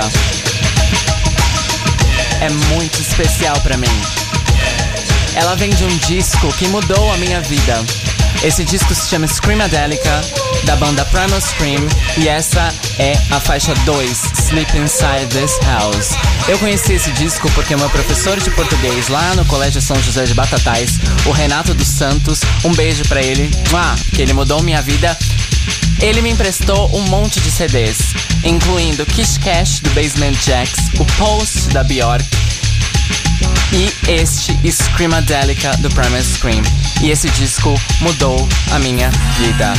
é muito especial pra mim. Ela vem de um disco que mudou a minha vida. Esse disco se chama Screamadelica, da banda Primal Scream, e essa é a faixa 2, Sleep Inside This House. Eu conheci esse disco porque meu professor de português lá no Colégio São José de Batatais, o Renato dos Santos, um beijo pra ele, que ele mudou minha vida. Ele me emprestou um monte de CDs, incluindo Kish Cash do Basement Jacks, o Post da Bjork, e este Screamadelica do Primal Scream. E esse disco mudou a minha vida.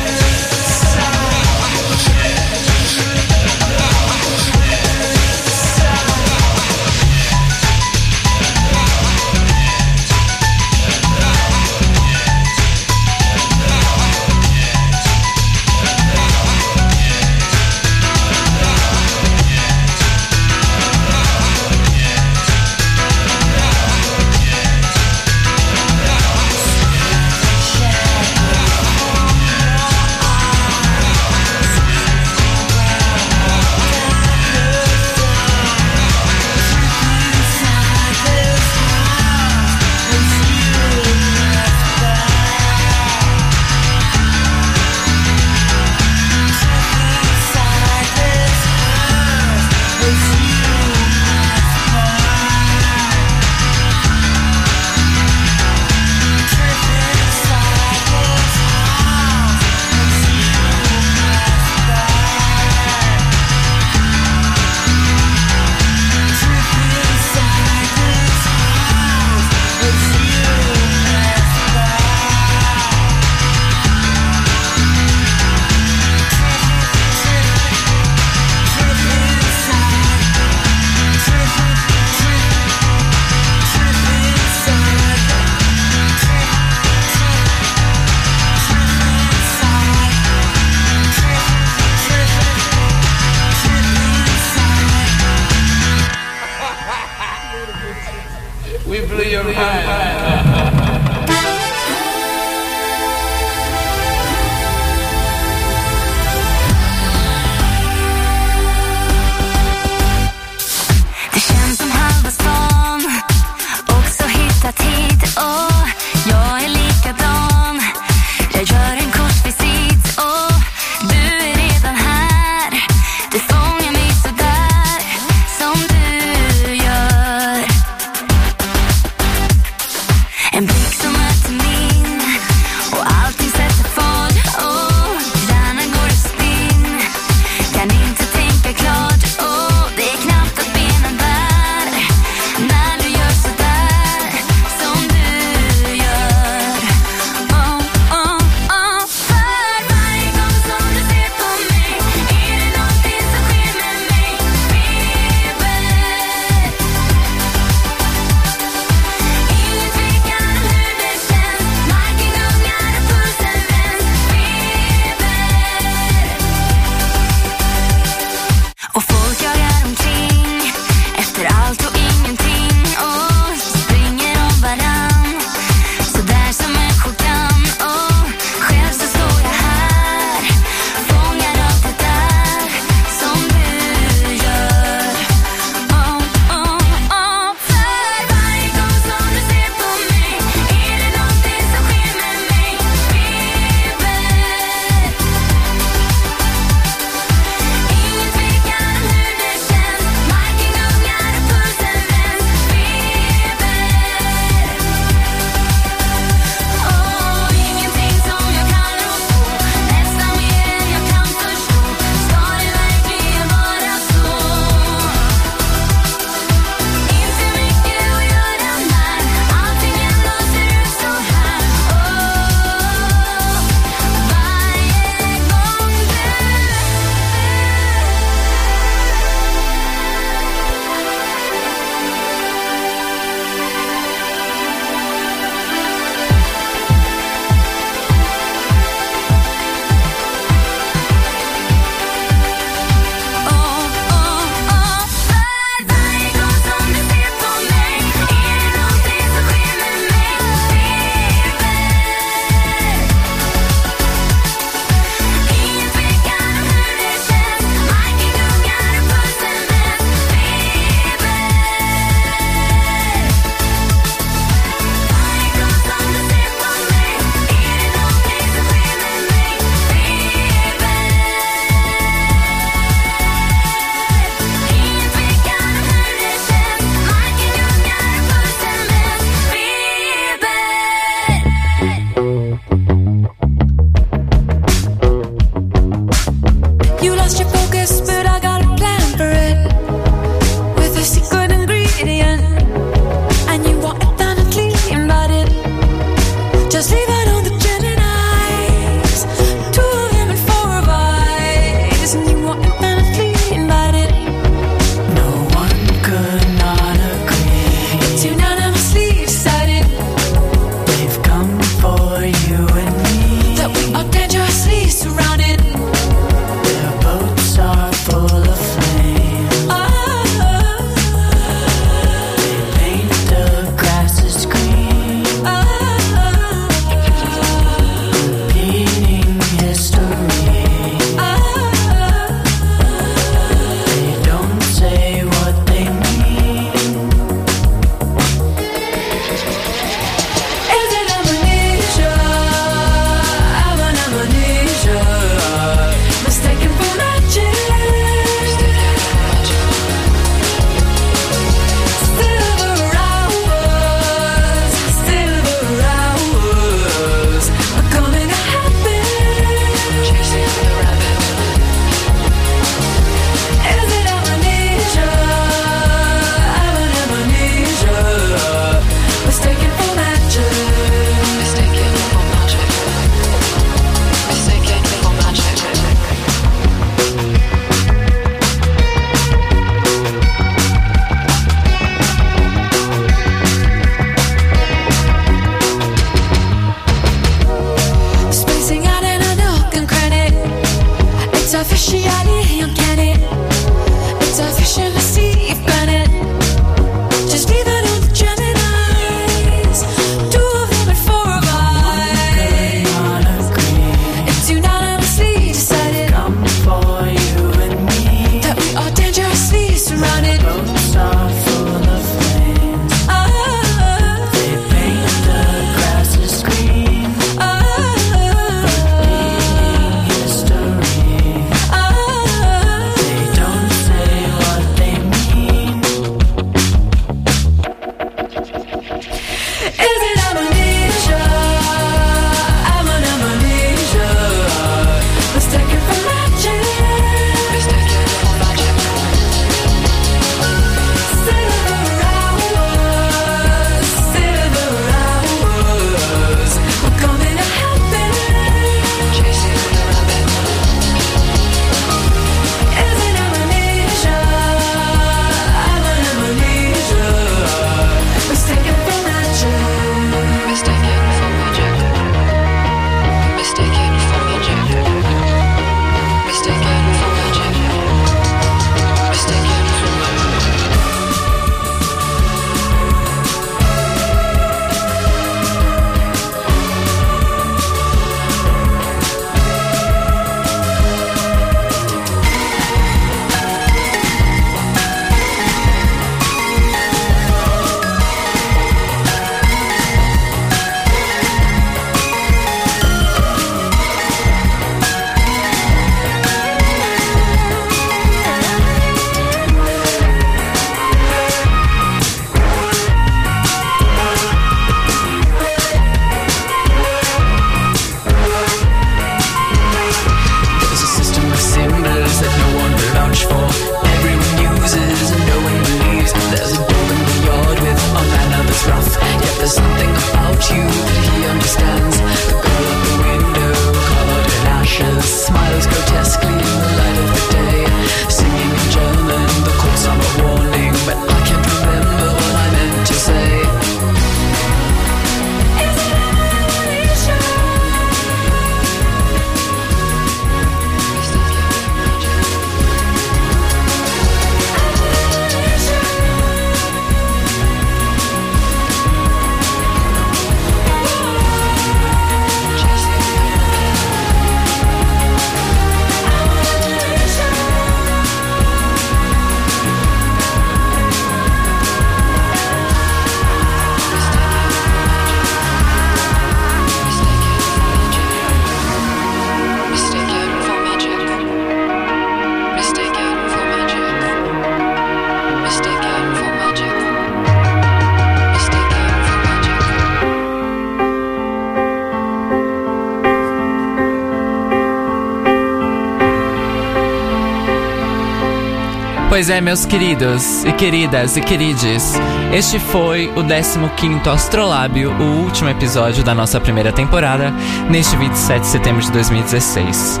Pois é, meus queridos e queridas e querides, este foi o 15º Astrolábio, o último episódio da nossa primeira temporada, neste 27 de setembro de 2016.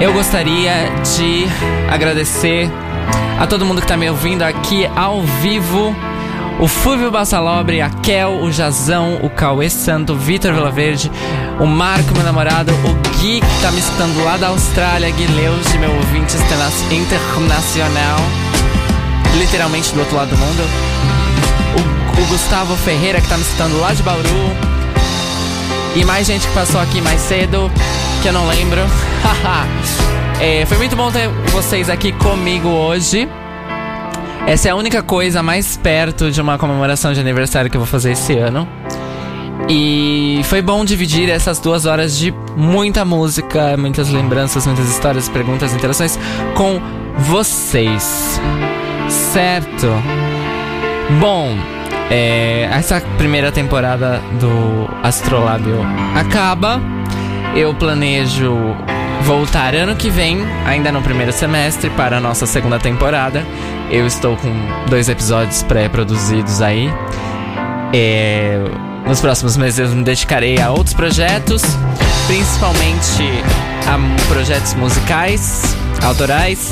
Eu gostaria de agradecer a todo mundo que está me ouvindo aqui ao vivo. O Fúvio Bassalobre, a Kel, o Jazão, o Cauê Santo, o Vitor Vilaverde, o Marco, meu namorado, o Gui, que tá me escutando lá da Austrália, Guileuge, meu ouvinte interna- internacional, literalmente do outro lado do mundo. O, o Gustavo Ferreira, que tá me escutando lá de Bauru. E mais gente que passou aqui mais cedo, que eu não lembro. <laughs> É, foi muito bom ter vocês aqui comigo hoje. Essa é a única coisa mais perto de uma comemoração de aniversário que eu vou fazer esse ano. E foi bom dividir essas duas horas de muita música, muitas lembranças, muitas histórias, perguntas, interações com vocês. Certo? Bom, é, essa primeira temporada do Astrolábio acaba. Eu planejo voltar ano que vem, ainda no primeiro semestre, para a nossa segunda temporada. Eu estou com dois episódios pré-produzidos aí. É, nos próximos meses eu me dedicarei a outros projetos, principalmente a projetos musicais, autorais,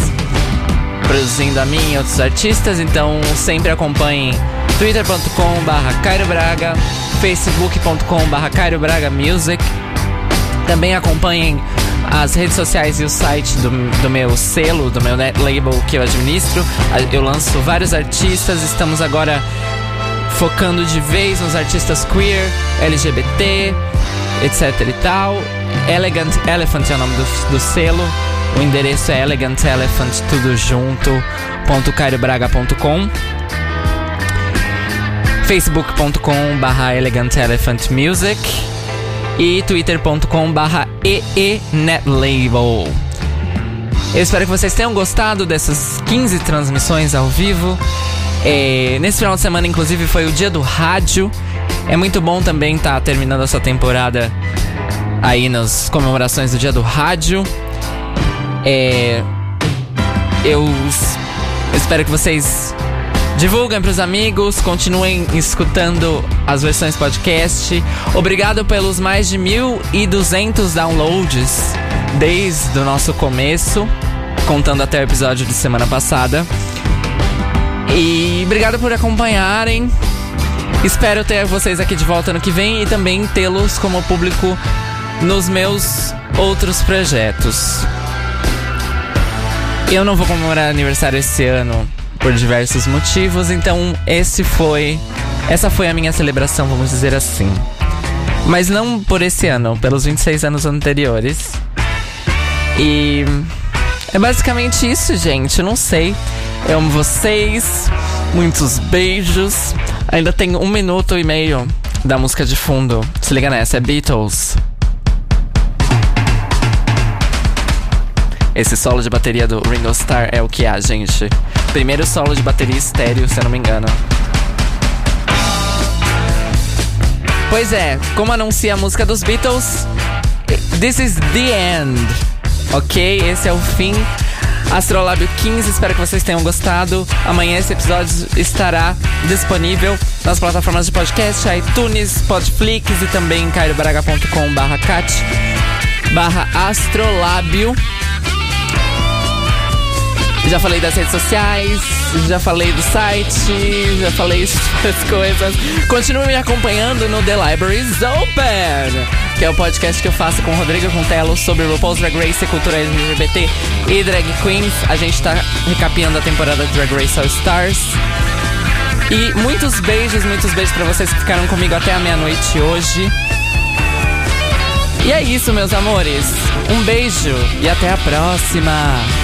produzindo a mim e outros artistas. Então sempre acompanhem twitter.com/barra Cairo Braga, facebook.com/barra Cairo Braga Music. Também acompanhem as redes sociais e o site do, do meu selo, do meu net label que eu administro. Eu lanço vários artistas, estamos agora focando de vez nos artistas queer, LGBT, etc e tal. Elegant Elephant é o nome do, do selo. O endereço é Elegant Elephant, tudo junto, ponto cairiobraga.com facebook.com barra e twitter.com barra EENetlabel. Eu espero que vocês tenham gostado dessas 15 transmissões ao vivo. É, nesse final de semana, inclusive, foi o dia do rádio. É muito bom também estar terminando essa temporada aí nas comemorações do dia do rádio. É, eu espero que vocês divulguem pros amigos, continuem escutando as versões podcast. Obrigado pelos mais de 1.200 downloads desde o nosso começo, contando até o episódio de semana passada. E obrigado por acompanharem. Espero ter vocês aqui de volta ano que vem e também tê-los como público nos meus outros projetos. Eu não vou comemorar aniversário esse ano por diversos motivos, então esse foi essa foi a minha celebração, vamos dizer assim. Mas não por esse ano, pelos 26 anos anteriores. E é basicamente isso, gente. Eu não sei. Eu amo vocês. Muitos beijos. Ainda tem um minuto e meio da música de fundo. Se liga nessa, é Beatles. Esse solo de bateria do Ringo Starr é o que há, gente. Primeiro solo de bateria estéreo, se eu não me engano. Pois é, como anuncia a música dos Beatles, this is the end. Ok? Esse é o fim. Astrolábio 15, espero que vocês tenham gostado. Amanhã esse episódio estará disponível nas plataformas de podcast, iTunes, Podflix e também em caiobraga.com barra cat barra astrolábio. Já falei das redes sociais, já falei do site, já falei <laughs> essas coisas. Continue me acompanhando no The Libraries Open, que é o podcast que eu faço com o Rodrigo Contelo sobre RuPaul's Drag Race, cultura LGBT e drag queens. A gente tá recapeando a temporada Drag Race All Stars. E muitos beijos, muitos beijos pra vocês que ficaram comigo até a meia-noite hoje. E é isso, meus amores. Um beijo e até a próxima.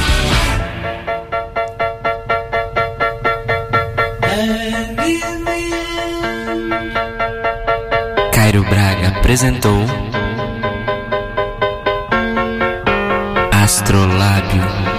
Cairo Braga apresentou Astrolábio.